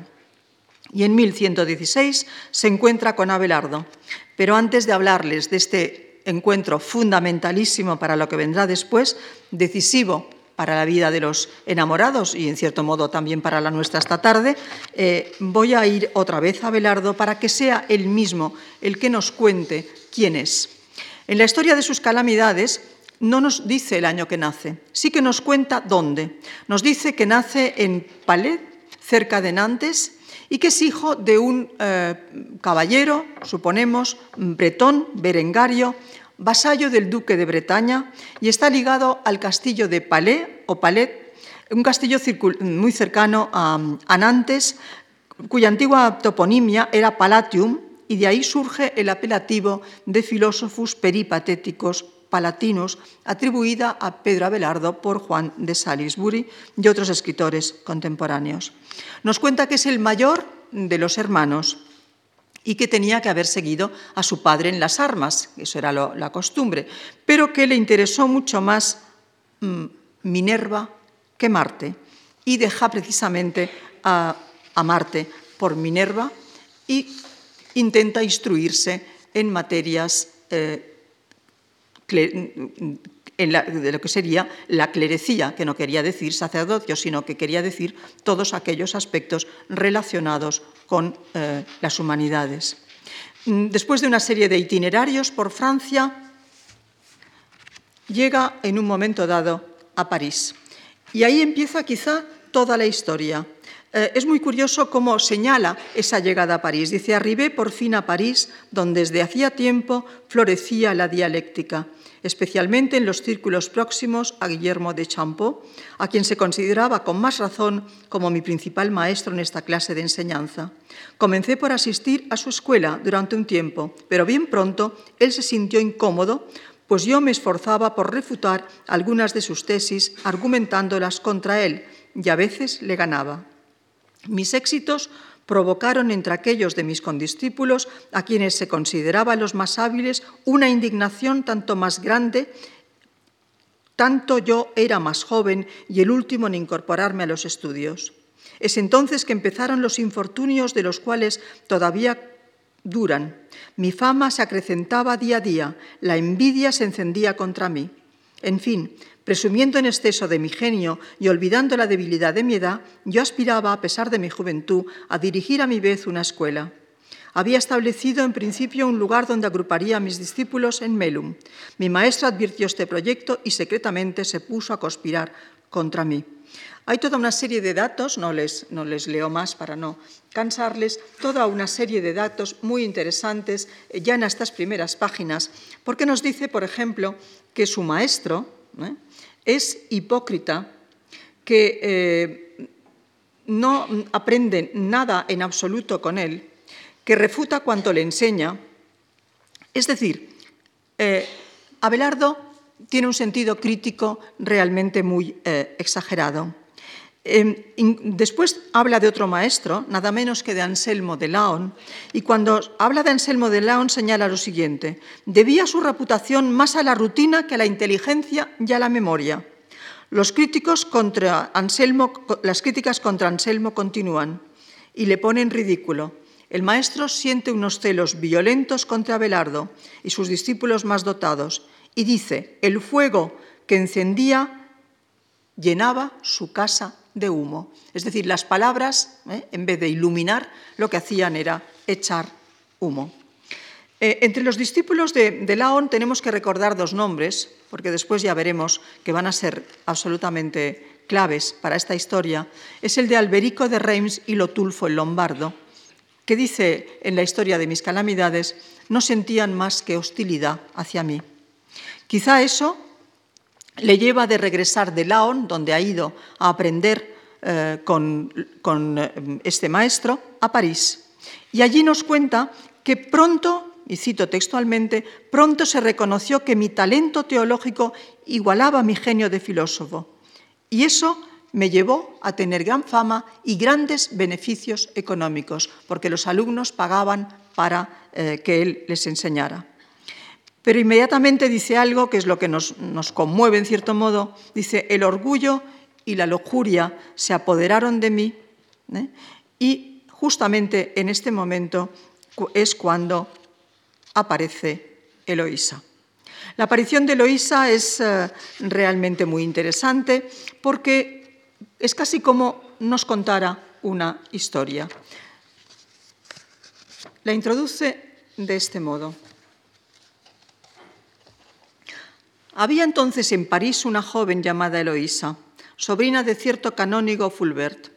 Y en 1116 se encuentra con Abelardo. Pero antes de hablarles de este encuentro fundamentalísimo para lo que vendrá después, decisivo para la vida de los enamorados y en cierto modo también para la nuestra esta tarde, eh, voy a ir otra vez a Abelardo para que sea él mismo el que nos cuente quién es. En la historia de sus calamidades no nos dice el año que nace, sí que nos cuenta dónde. Nos dice que nace en Palet, cerca de Nantes, y que es hijo de un eh, caballero, suponemos, bretón, berengario, vasallo del duque de Bretaña, y está ligado al castillo de Palais o Palet, un castillo muy cercano a Nantes, cuya antigua toponimia era Palatium, y de ahí surge el apelativo de filósofos peripatéticos palatinos atribuida a Pedro Abelardo por Juan de Salisbury y otros escritores contemporáneos. Nos cuenta que es el mayor de los hermanos y que tenía que haber seguido a su padre en las armas, eso era la costumbre, pero que le interesó mucho más mm, Minerva que Marte y deja precisamente a, Marte por Minerva y intenta instruirse en materias eh, de lo que sería la clerecía, que no quería decir sacerdocio, sino que quería decir todos aquellos aspectos relacionados con eh, las humanidades. Mm, después de una serie de itinerarios por Francia, llega en un momento dado a París. Y ahí empieza quizá toda la historia. Eh, es muy curioso cómo señala esa llegada a París. Dice, arribé por fin a París, donde desde hacía tiempo florecía la dialéctica, especialmente en los círculos próximos a Guillermo de Champeau, a quien se consideraba con más razón como mi principal maestro en esta clase de enseñanza. Comencé por asistir a su escuela durante un tiempo, pero bien pronto él se sintió incómodo pues yo me esforzaba por refutar algunas de sus tesis argumentándolas contra él y a veces le ganaba. Mis éxitos provocaron entre aquellos de mis condiscípulos, a quienes se consideraban los más hábiles, una indignación tanto más grande, tanto yo era más joven y el último en incorporarme a los estudios. Es entonces que empezaron los infortunios de los cuales todavía duran. Mi fama se acrecentaba día a día, la envidia se encendía contra mí. En fin, Presumiendo en exceso de mi genio y olvidando la debilidad de mi edad, yo aspiraba, a pesar de mi juventud, a dirigir a mi vez una escuela. Había establecido en principio un lugar donde agruparía a mis discípulos en Melum. Mi maestro advirtió este proyecto y secretamente se puso a conspirar contra mí. Hay toda una serie de datos, no les, no les leo más para no cansarles, toda una serie de datos muy interesantes eh, ya en estas primeras páginas, porque nos dice, por ejemplo, que su maestro ¿eh? Es hipócrita, que eh, no aprende nada en absoluto con él, que refuta cuanto le enseña. Es decir, Abelardo tiene un sentido crítico realmente muy exagerado. Em, después habla de otro maestro, nada menos que de Anselmo de Laon, y cuando habla de Anselmo de Laon señala lo siguiente, debía su reputación más a la rutina que a la inteligencia y a la memoria. Los críticos contra Anselmo, las críticas contra Anselmo continúan y le ponen ridículo. El maestro siente unos celos violentos contra Abelardo y sus discípulos más dotados y dice, el fuego que encendía llenaba su casa de humo. Es decir, las palabras, ¿eh? en vez de iluminar, lo que hacían era echar humo. Eh, entre los discípulos de, de, Laon tenemos que recordar dos nombres, porque después ya veremos que van a ser absolutamente claves para esta historia. Es el de Alberico de Reims y Lotulfo el Lombardo, que dice en la historia de mis calamidades, no sentían más que hostilidad hacia mí. Quizá eso le lleva de regresar de Laon, donde ha ido a aprender eh, con, eh, este maestro, a París. Y allí nos cuenta que pronto, y cito textualmente, pronto se reconoció que mi talento teológico igualaba mi genio de filósofo. Y eso me llevó a tener gran fama y grandes beneficios económicos, porque los alumnos pagaban para eh, que él les enseñara. Pero inmediatamente dice algo que es lo que nos, conmueve en cierto modo. Dice, el orgullo y la lujuria se apoderaron de mí ¿eh? y justamente en este momento es cuando aparece Eloísa. La aparición de Eloísa es eh, realmente muy interesante porque es casi como nos contara una historia. La introduce de este modo. Había entonces en París una joven llamada Eloísa, sobrina de cierto canónigo Fulbert.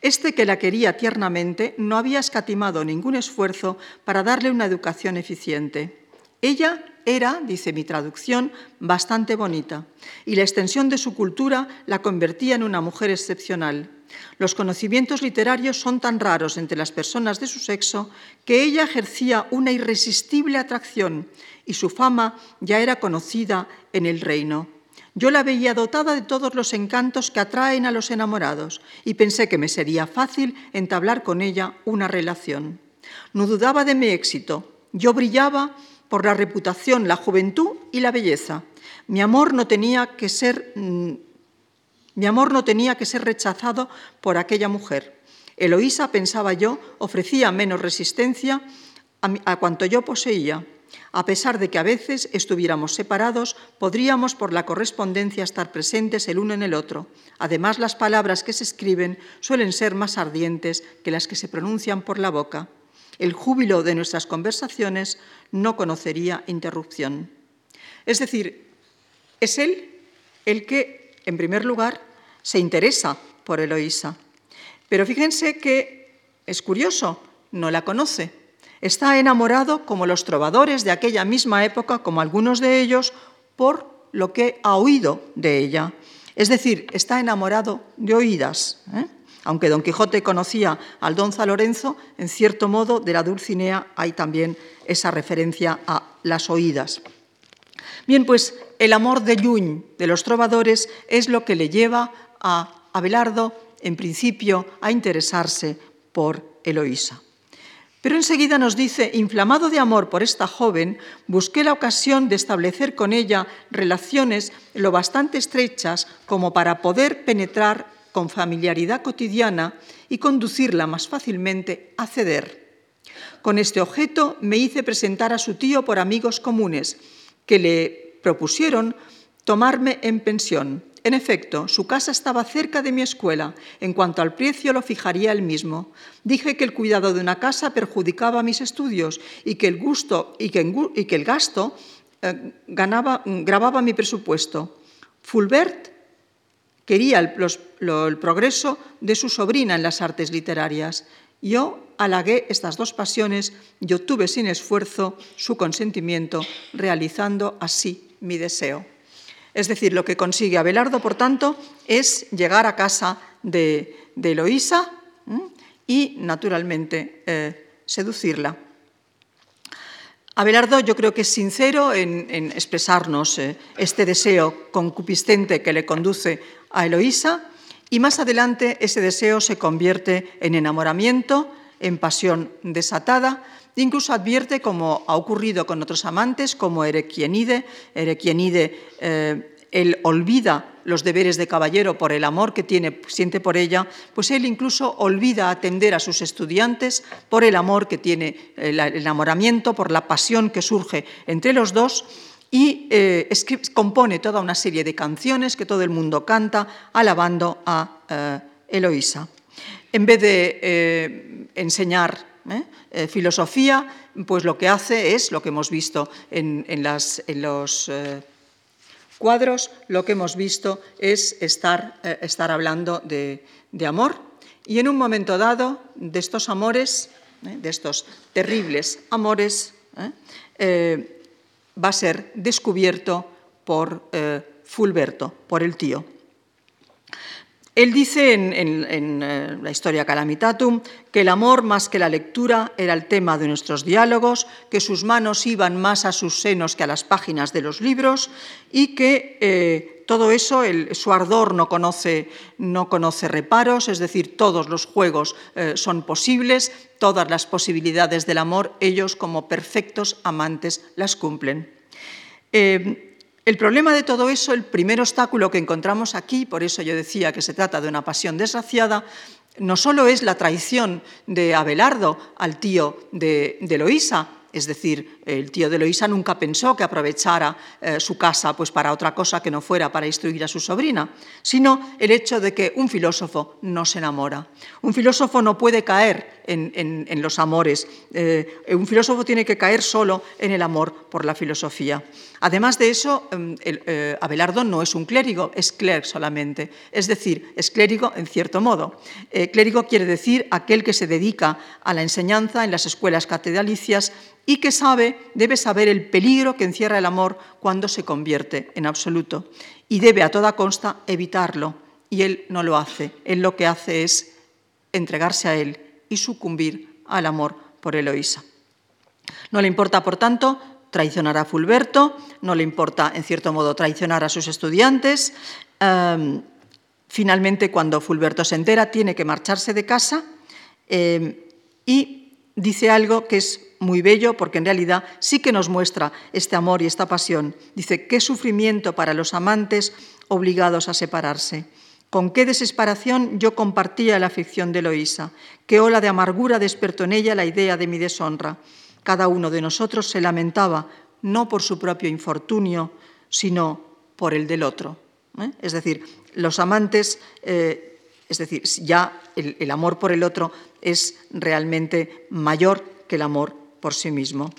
Este que la quería tiernamente no había escatimado ningún esfuerzo para darle una educación eficiente. Ella era, dice mi traducción, bastante bonita, y la extensión de su cultura la convertía en una mujer excepcional. Los conocimientos literarios son tan raros entre las personas de su sexo que ella ejercía una irresistible atracción y su fama ya era conocida en el reino. Yo la veía dotada de todos los encantos que atraen a los enamorados y pensé que me sería fácil entablar con ella una relación. No dudaba de mi éxito. Yo brillaba por la reputación, la juventud y la belleza. Mi amor no tenía que ser mm, mi amor no tenía que ser rechazado por aquella mujer. Eloísa, pensaba yo, ofrecía menos resistencia a, cuanto yo poseía. A pesar de que a veces estuviéramos separados, podríamos por la correspondencia estar presentes el uno en el otro. Además, las palabras que se escriben suelen ser más ardientes que las que se pronuncian por la boca. El júbilo de nuestras conversaciones no conocería interrupción. Es decir, es él el que, en primer lugar, se interesa por Eloísa. Pero fíjense que es curioso, no la conoce Está enamorado, como los trovadores de aquella misma época, como algunos de ellos, por lo que ha oído de ella. Es decir, está enamorado de oídas. ¿eh? Aunque Don Quijote conocía al don Lorenzo, en cierto modo de la Dulcinea hay también esa referencia a las oídas. Bien, pues el amor de Lluñ, de los trovadores, es lo que le lleva a Abelardo, en principio, a interesarse por Eloísa. Pero enseguida nos dice, inflamado de amor por esta joven, busqué la ocasión de establecer con ella relaciones lo bastante estrechas como para poder penetrar con familiaridad cotidiana y conducirla más fácilmente a ceder. Con este objeto me hice presentar a su tío por amigos comunes, que le propusieron tomarme en pensión. En efecto, su casa estaba cerca de mi escuela. En cuanto al precio, lo fijaría él mismo. Dije que el cuidado de una casa perjudicaba mis estudios y que el, gusto, y que, el gasto eh, grababa mi presupuesto. Fulbert quería el progreso de su sobrina en las artes literarias. Yo halagué estas dos pasiones y obtuve sin esfuerzo su consentimiento, realizando así mi deseo. Es decir, lo que consigue Abelardo, por tanto, es llegar a casa de, Eloísa y, naturalmente, eh, seducirla. Abelardo yo creo que es sincero en, expresarnos eh, este deseo concupiscente que le conduce a Eloísa y más adelante ese deseo se convierte en enamoramiento, en pasión desatada, Incluso advierte, como ha ocurrido con otros amantes, como Erequienide, Erequienide eh, él olvida los deberes de caballero por el amor que tiene, siente por ella, pues él incluso olvida atender a sus estudiantes por el amor que tiene, el enamoramiento, por la pasión que surge entre los dos y eh, compone toda una serie de canciones que todo el mundo canta alabando a eh, Eloísa. En vez de enseñar ¿eh? Eh, filosofía, pues lo que hace es lo que hemos visto en, los eh, cuadros, lo que hemos visto es estar, estar hablando de, amor y en un momento dado de estos amores, de estos terribles amores, va a ser descubierto por Fulberto, por el tío. Él dice en, eh, la historia Calamitatum que el amor más que la lectura era el tema de nuestros diálogos, que sus manos iban más a sus senos que a las páginas de los libros y que eh, todo eso, su ardor no conoce, no conoce, reparos, es decir, todos los juegos eh, son posibles, todas las posibilidades del amor, ellos como perfectos amantes las cumplen. El problema de todo eso, el primer obstáculo que encontramos aquí, por eso yo decía que se trata de una pasión desgraciada, no solo es la traición de Abelardo al tío de, de Loísa, es decir, el tío de Loisa nunca pensó que aprovechara eh, su casa pues, para otra cosa que no fuera para instruir a su sobrina, sino el hecho de que un filósofo no se enamora. Un filósofo no puede caer en, los amores. Eh, un filósofo tiene que caer solo en el amor por la filosofía. Además de eso, em, eh, Abelardo no es un clérigo, es clerc solamente. Es decir, es clérigo en cierto modo. clérigo quiere decir aquel que se dedica a la enseñanza en las escuelas catedralicias y que sabe, debe saber el peligro que encierra el amor cuando se convierte en absoluto y debe a toda consta evitarlo. Y él no lo hace. Él lo que hace es entregarse a él y sucumbir al amor por Eloísa. No le importa, por tanto, traicionar a Fulberto, no le importa, en cierto modo, traicionar a sus estudiantes. Em, finalmente, cuando Fulberto se entera, tiene que marcharse de casa em, y dice algo que es muy bello porque en realidad sí que nos muestra este amor y esta pasión. Dice, qué sufrimiento para los amantes obligados a separarse. Con qué desesperación yo compartía la aflicción de Eloísa, qué ola de amargura despertó en ella la idea de mi deshonra. Cada uno de nosotros se lamentaba no por su propio infortunio, sino por el del otro. ¿eh? Es decir, los amantes, eh, es decir, ya el, amor por el otro es realmente mayor que el amor por sí mismo.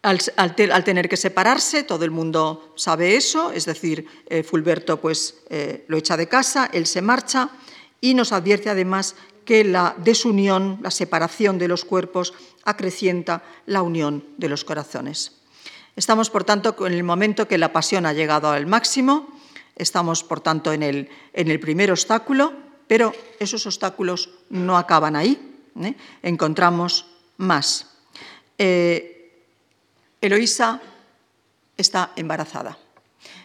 Al, tener que separarse, todo el mundo sabe eso, es decir, eh, Fulberto pues, eh, lo echa de casa, él se marcha y nos advierte además que la desunión, la separación de los cuerpos, acrecienta la unión de los corazones. Estamos, por tanto, en el momento que la pasión ha llegado al máximo, estamos, por tanto, en el, en el primer obstáculo, pero esos obstáculos no acaban ahí. ¿eh? Encontramos más. Eh, Eloísa está embarazada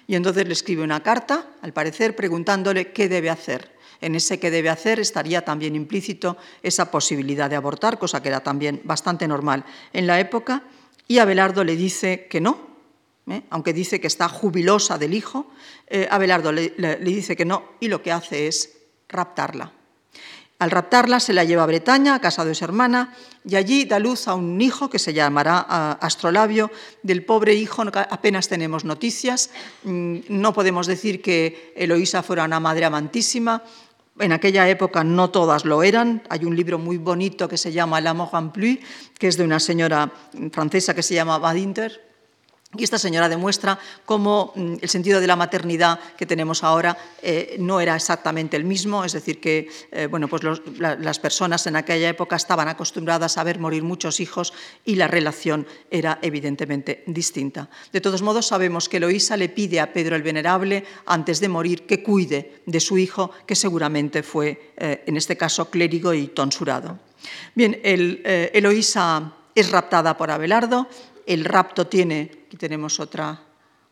y entonces le escribe una carta, al parecer, preguntándole qué debe hacer. En ese qué debe hacer estaría también implícito esa posibilidad de abortar, cosa que era también bastante normal en la época, y Abelardo le dice que no, ¿eh? aunque dice que está jubilosa del hijo, eh, Abelardo le dice que no y lo que hace es raptarla. Al raptarla se la lleva a Bretaña, a casa de su hermana, y allí da luz a un hijo que se llamará Astrolabio. Del pobre hijo apenas tenemos noticias. Mm, no podemos decir que Eloísa fuera una madre amantísima. En aquella época no todas lo eran. Hay un libro muy bonito que se llama L'amour en plus, que es de una señora francesa que se llama Badinter, y esta señora demuestra cómo mm, el sentido de la maternidad que tenemos ahora eh, no era exactamente el mismo, es decir, que eh, bueno, pues las personas en aquella época estaban acostumbradas a ver morir muchos hijos y la relación era evidentemente distinta. De todos modos, sabemos que Eloísa le pide a Pedro el Venerable, antes de morir, que cuide de su hijo, que seguramente fue, eh, en este caso, clérigo y tonsurado. Bien, Eloísa es raptada por Abelardo, el rapto tiene, aquí tenemos otra,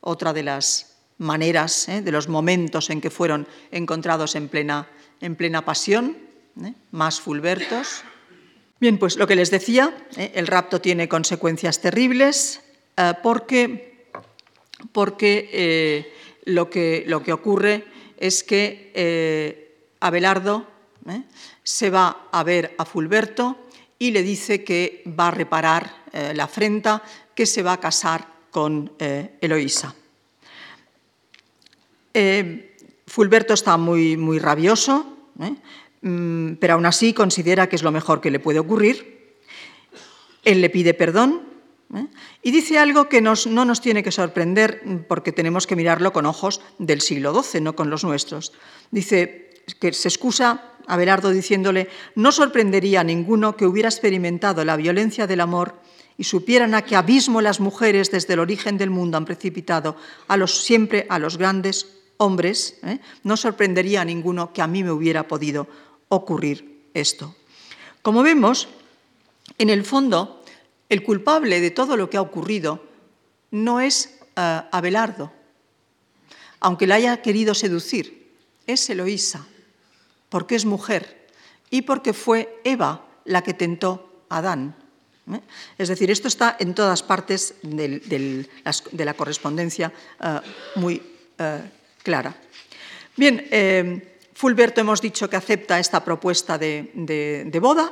otra de las maneras, ¿eh? de los momentos en que fueron encontrados en plena, en plena pasión, ¿eh? más fulbertos. Bien, pues lo que les decía, ¿eh? el rapto tiene consecuencias terribles porque, porque lo, que, lo, que, ocurre es que Abelardo se va a ver a Fulberto y le dice que va a reparar la afrenta, que se va a casar con eh, Eloísa. Eh, Fulberto está muy, muy rabioso, ¿eh? mm, pero aún así considera que es lo mejor que le puede ocurrir. Él le pide perdón y dice algo que no nos tiene que sorprender porque tenemos que mirarlo con ojos del siglo XII, no con los nuestros. Dice que se excusa a Belardo diciéndole, no sorprendería a ninguno que hubiera experimentado la violencia del amor y supieran a qué abismo las mujeres desde el origen del mundo han precipitado a los, siempre a los grandes hombres, ¿eh? no sorprendería a ninguno que a mí me hubiera podido ocurrir esto. Como vemos, en el fondo, el culpable de todo lo que ha ocurrido no es uh, Abelardo, aunque la haya querido seducir, es Eloísa, porque es mujer y porque fue Eva la que tentó a Adán. ¿Eh? Es decir, esto está en todas partes de la correspondencia eh, muy eh, clara. Bien, Fulberto hemos dicho que acepta esta propuesta de, boda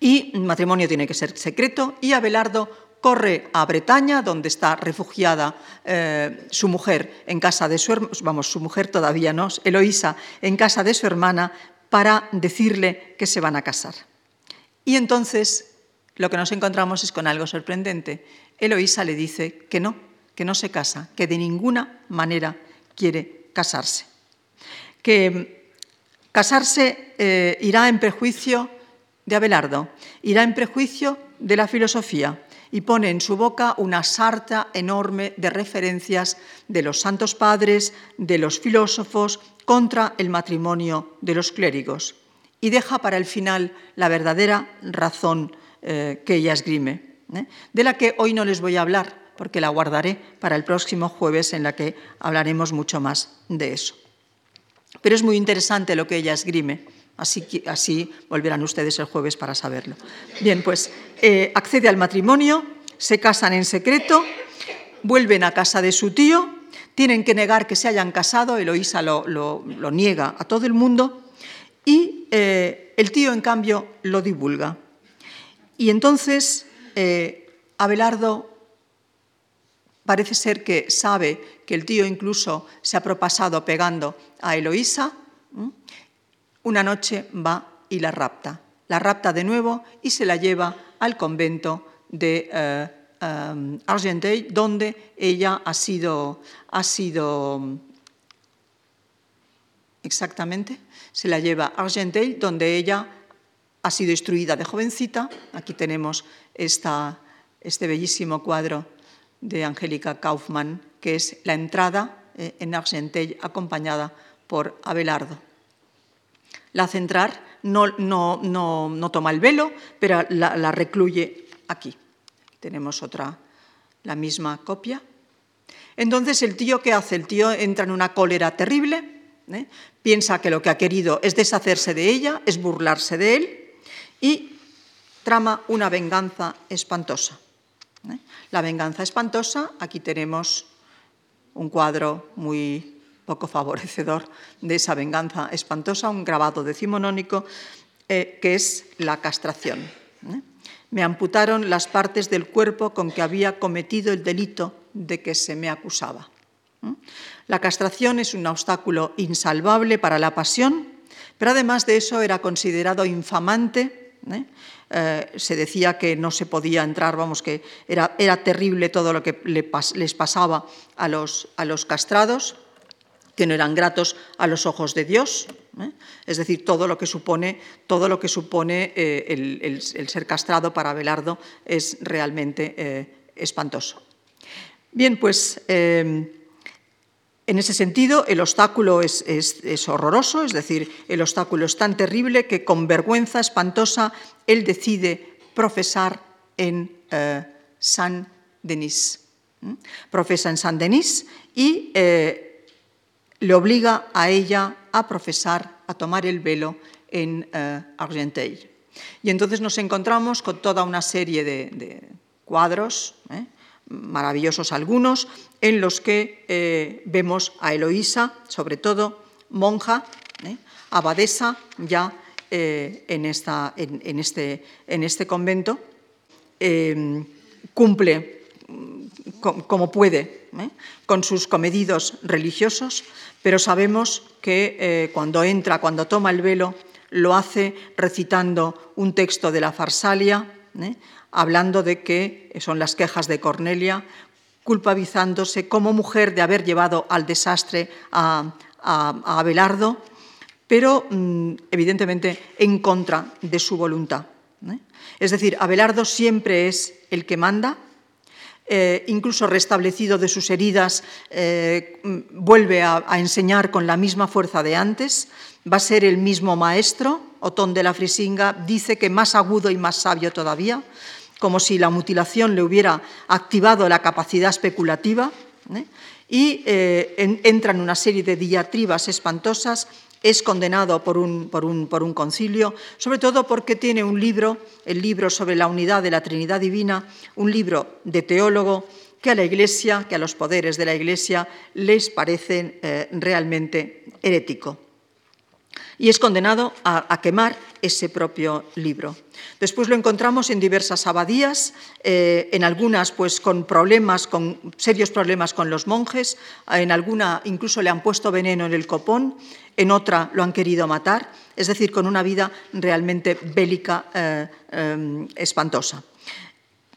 y el matrimonio tiene que ser secreto y Abelardo corre a Bretaña, donde está refugiada su mujer en casa de su vamos, su mujer todavía no, Eloísa, en casa de su hermana, para decirle que se van a casar. Y entonces lo que nos encontramos es con algo sorprendente. Eloísa le dice que no, que no se casa, que de ninguna manera quiere casarse. Que casarse eh, irá en prejuicio de Abelardo, irá en prejuicio de la filosofía y pone en su boca una sarta enorme de referencias de los santos padres, de los filósofos, contra el matrimonio de los clérigos y deja para el final la verdadera razón eh, que ella esgrime, ¿eh? de la que hoy no les voy a hablar, porque la guardaré para el próximo jueves en la que hablaremos mucho más de eso. Pero es muy interesante lo que ella esgrime, así, así volverán ustedes el jueves para saberlo. Bien, pues eh, accede al matrimonio, se casan en secreto, vuelven a casa de su tío, tienen que negar que se hayan casado, Eloísa lo, lo, niega a todo el mundo, y el tío, en cambio, lo divulga. Y entonces eh, Abelardo parece ser que sabe que el tío incluso se ha propasado pegando a Eloísa. Una noche va y la rapta. La rapta de nuevo y se la lleva al convento de eh, eh, Argenteuil, donde ella ha sido, ha sido exactamente, se la lleva a Argenteuil, donde ella ha sido instruida de jovencita. Aquí tenemos este bellísimo cuadro de Angélica Kaufmann, que es la entrada eh, en Argenteuil acompañada por Abelardo. La hace entrar, no, no, toma el velo, pero la, recluye aquí. Tenemos otra, la misma copia. Entonces, ¿el tío qué hace? El tío entra en una cólera terrible, ¿eh? piensa que lo que ha querido es deshacerse de ella, es burlarse de él, y trama una venganza espantosa. ¿eh? La venganza espantosa, aquí tenemos un cuadro muy poco favorecedor de esa venganza espantosa, un grabado decimonónico eh, que es la castración. ¿eh? Me amputaron las partes del cuerpo con que había cometido el delito de que se me acusaba. ¿eh? La castración es un obstáculo insalvable para la pasión, pero además de eso era considerado infamante eh, se decía que no se podía entrar, vamos, que era, era terrible todo lo que les pasaba a los, a los, castrados, que no eran gratos a los ojos de Dios. ¿eh? Es decir, todo lo que supone, todo lo que supone eh, el, ser castrado para Belardo es realmente espantoso. Bien, pues en ese sentido, el obstáculo es, horroroso, es decir, el obstáculo es tan terrible que con vergüenza espantosa él decide profesar en eh, San Denis. Profesa en San Denis y eh, le obliga a ella a profesar, a tomar el velo en eh, Argenteuil. Y entonces nos encontramos con toda una serie de, de cuadros maravillosos algunos, en los que eh, vemos a Eloísa, sobre todo monja, ¿eh? abadesa ya eh, en, esta, en, este, en, este, convento, cumple mm, como puede con sus comedidos religiosos, pero sabemos que cuando entra, cuando toma el velo, lo hace recitando un texto de la Farsalia, hablando de que son las quejas de Cornelia, culpabilizándose como mujer de haber llevado al desastre a, Abelardo, pero mm, evidentemente en contra de su voluntad. ¿eh? Es decir, Abelardo siempre es el que manda, eh, incluso restablecido de sus heridas, eh, vuelve a, enseñar con la misma fuerza de antes, va a ser el mismo maestro, Otón de la Frisinga dice que más agudo y más sabio todavía, como si la mutilación le hubiera activado la capacidad especulativa, ¿eh? y eh, entra en una serie de diatribas espantosas, es condenado por un, por, un, por un, concilio, sobre todo porque tiene un libro, el libro sobre la unidad de la Trinidad Divina, un libro de teólogo que a la Iglesia, que a los poderes de la Iglesia les parece eh, realmente herético y es condenado a, quemar ese propio libro. Después lo encontramos en diversas abadías, eh, en algunas pues con problemas, con serios problemas con los monjes, en alguna incluso le han puesto veneno en el copón, en otra lo han querido matar, es decir, con una vida realmente bélica eh, eh, espantosa.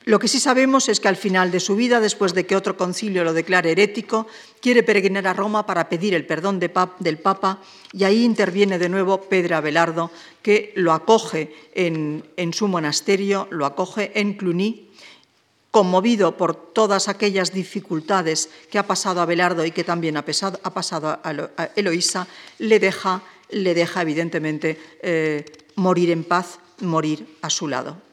Lo que sí sabemos es que al final de su vida, después de que otro concilio lo declare herético, quiere peregrinar a Roma para pedir el perdón del Papa y ahí interviene de nuevo Pedro Abelardo, que lo acoge en, su monasterio, lo acoge en Cluny, conmovido por todas aquellas dificultades que ha pasado Abelardo y que también ha, pasado a Eloísa, le deja, le deja evidentemente eh, morir en paz, morir a su lado.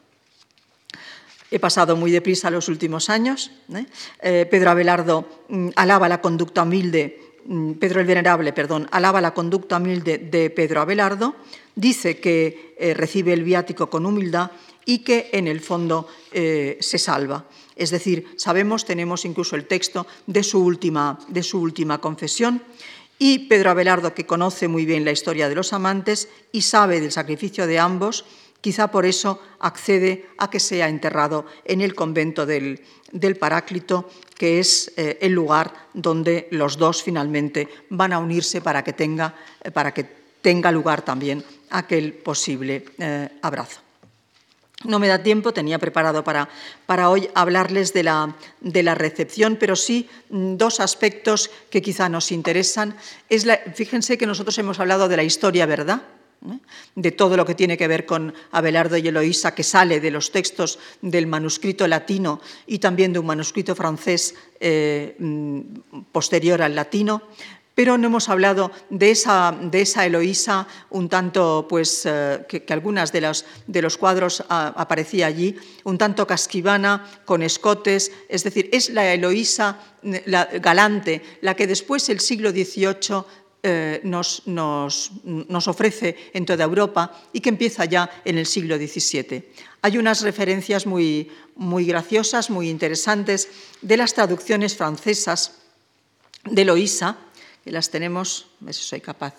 He pasado muy deprisa los últimos años. ¿eh? Eh, Pedro Abelardo mm, alaba la conducta humilde, mm, Pedro el Venerable, perdón, alaba la conducta humilde de Pedro Abelardo, dice que eh, recibe el viático con humildad y que en el fondo se salva. Es decir, sabemos, tenemos incluso el texto de su última, de su última confesión. Y Pedro Abelardo, que conoce muy bien la historia de los amantes y sabe del sacrificio de ambos, Quizá por eso accede a que sea enterrado en el convento del, Paráclito, que es eh, el lugar donde los dos finalmente van a unirse para que tenga, eh, para que tenga lugar también aquel posible eh, abrazo. No me da tiempo, tenía preparado para, para hoy hablarles de la, de la, recepción, pero sí mm, dos aspectos que quizá nos interesan. Es fíjense que nosotros hemos hablado de la historia, ¿verdad? ¿Eh? de todo lo que tiene que ver con Abelardo y Eloísa, que sale de los textos del manuscrito latino y también de un manuscrito francés eh, mm, posterior al latino, pero no hemos hablado de esa, de esa Eloísa un tanto, pues, eh, que, algunas de los, de los cuadros ah, aparecía allí, un tanto casquivana, con escotes, es decir, es la Eloísa la, galante, la que después el siglo XVIII eh, nos, ofrece en toda Europa y que empieza ya en el siglo XVII. Hay unas referencias muy, muy graciosas, muy interesantes de las traducciones francesas de Loisa, y las tenemos, eso soy capaz.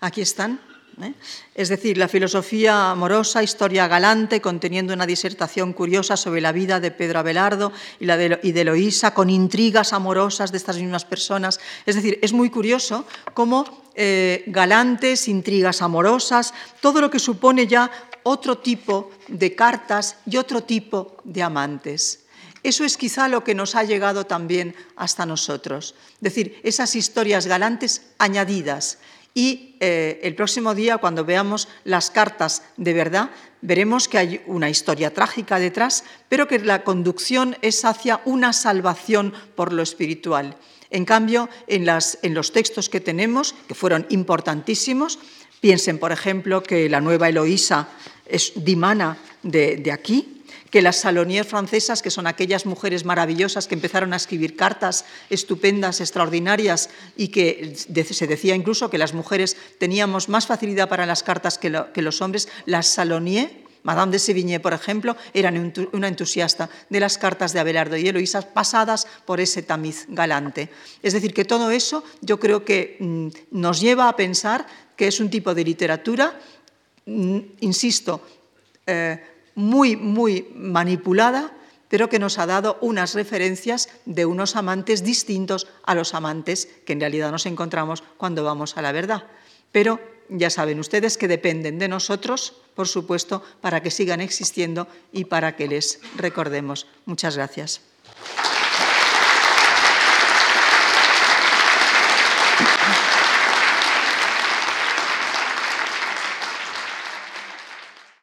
Aquí están. ¿Eh? Es decir, la filosofía amorosa, historia galante, conteniendo una disertación curiosa sobre la vida de Pedro Abelardo y, de, y Eloísa, con intrigas amorosas de estas mismas personas. Es decir, es muy curioso cómo eh, galantes, intrigas amorosas, todo lo que supone ya otro tipo de cartas y otro tipo de amantes. Eso es quizá lo que nos ha llegado también hasta nosotros. Es decir, esas historias galantes añadidas. Y eh, el próximo día, cuando veamos las cartas de verdad, veremos que hay una historia trágica detrás, pero que la conducción es hacia una salvación por lo espiritual. En cambio, en, los textos que tenemos, que fueron importantísimos, piensen, por ejemplo, que la nueva Eloísa es dimana de, de aquí, que las saloniers francesas, que son aquellas mujeres maravillosas que empezaron a escribir cartas estupendas, extraordinarias, y que se decía incluso que las mujeres teníamos más facilidad para las cartas que, los hombres, las saloniers, Madame de Sévigné, por ejemplo, era una entusiasta de las cartas de Abelardo y Eloísa pasadas por ese tamiz galante. Es decir, que todo eso yo creo que mm, nos lleva a pensar que es un tipo de literatura, mm, insisto, eh, muy, muy manipulada, pero que nos ha dado unas referencias de unos amantes distintos a los amantes que en realidad nos encontramos cuando vamos a la verdad. Pero ya saben ustedes que dependen de nosotros, por supuesto, para que sigan existiendo y para que les recordemos. Muchas gracias.